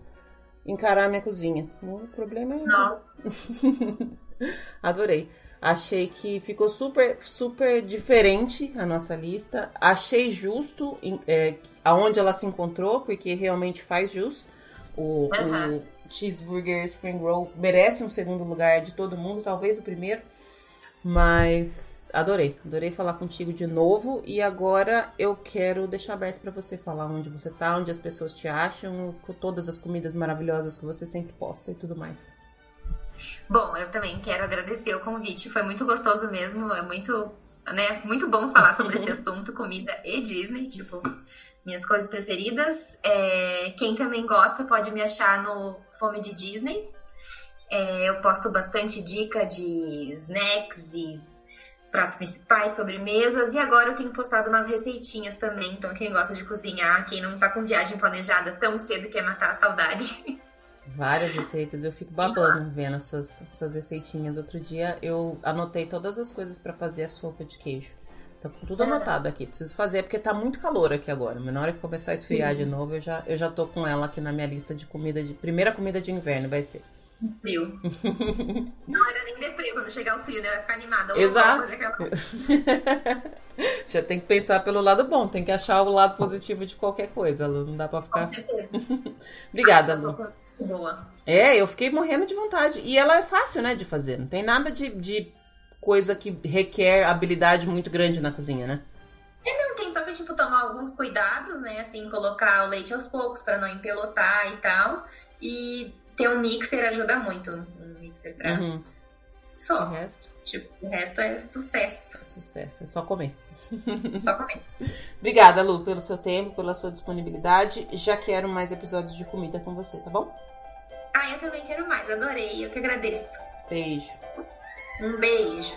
encarar a minha cozinha. O problema é. Não. Adorei. Achei que ficou super, super diferente a nossa lista. Achei justo é, aonde ela se encontrou, porque realmente faz jus. O, Aham. o cheeseburger spring roll merece um segundo lugar de todo mundo, talvez o primeiro. Mas adorei, adorei falar contigo de novo. E agora eu quero deixar aberto pra você falar onde você tá, onde as pessoas te acham, com todas as comidas maravilhosas que você sempre posta e tudo mais. Bom, eu também quero agradecer o convite. Foi muito gostoso mesmo. É muito, né, muito bom falar sobre esse assunto, comida e Disney, tipo, minhas coisas preferidas. É, quem também gosta pode me achar no Fome de Disney. É, eu posto bastante dica de snacks e pratos principais, sobremesas. E agora eu tenho postado umas receitinhas também. Então, quem gosta de cozinhar, quem não tá com viagem planejada tão cedo quer matar a saudade. Várias receitas, eu fico babando vendo as suas, suas receitinhas. Outro dia eu anotei todas as coisas pra fazer a sopa de queijo. Tá tudo anotado aqui, preciso fazer porque tá muito calor aqui agora. Mas na hora que começar a esfriar de novo, eu já, eu já tô com ela aqui na minha lista de comida de. Primeira comida de inverno vai ser. Frio. não era nem deprê quando chegar o frio, né? Vai ficar animada. Ou Exato. aquela- já tem que pensar pelo lado bom, tem que achar o lado positivo de qualquer coisa, Lu. Não dá pra ficar. Com certeza. Obrigada, Essa Lu. É Boa. É, eu fiquei morrendo de vontade. E ela é fácil, né, de fazer. Não tem nada de, de coisa que requer habilidade muito grande na cozinha, né? Não tem só que, tipo, tomar alguns cuidados, né? Assim, colocar o leite aos poucos pra não empelotar e tal. E ter um mixer ajuda muito. Um mixer pra. Uhum. O Só. resto, Tipo, o resto é sucesso. é sucesso. É só comer. Só comer. Obrigada, Lu, pelo seu tempo, pela sua disponibilidade. Já quero mais episódios de comida com você, tá bom? Ah, eu também quero mais. Adorei. Eu que agradeço. Beijo. Um beijo.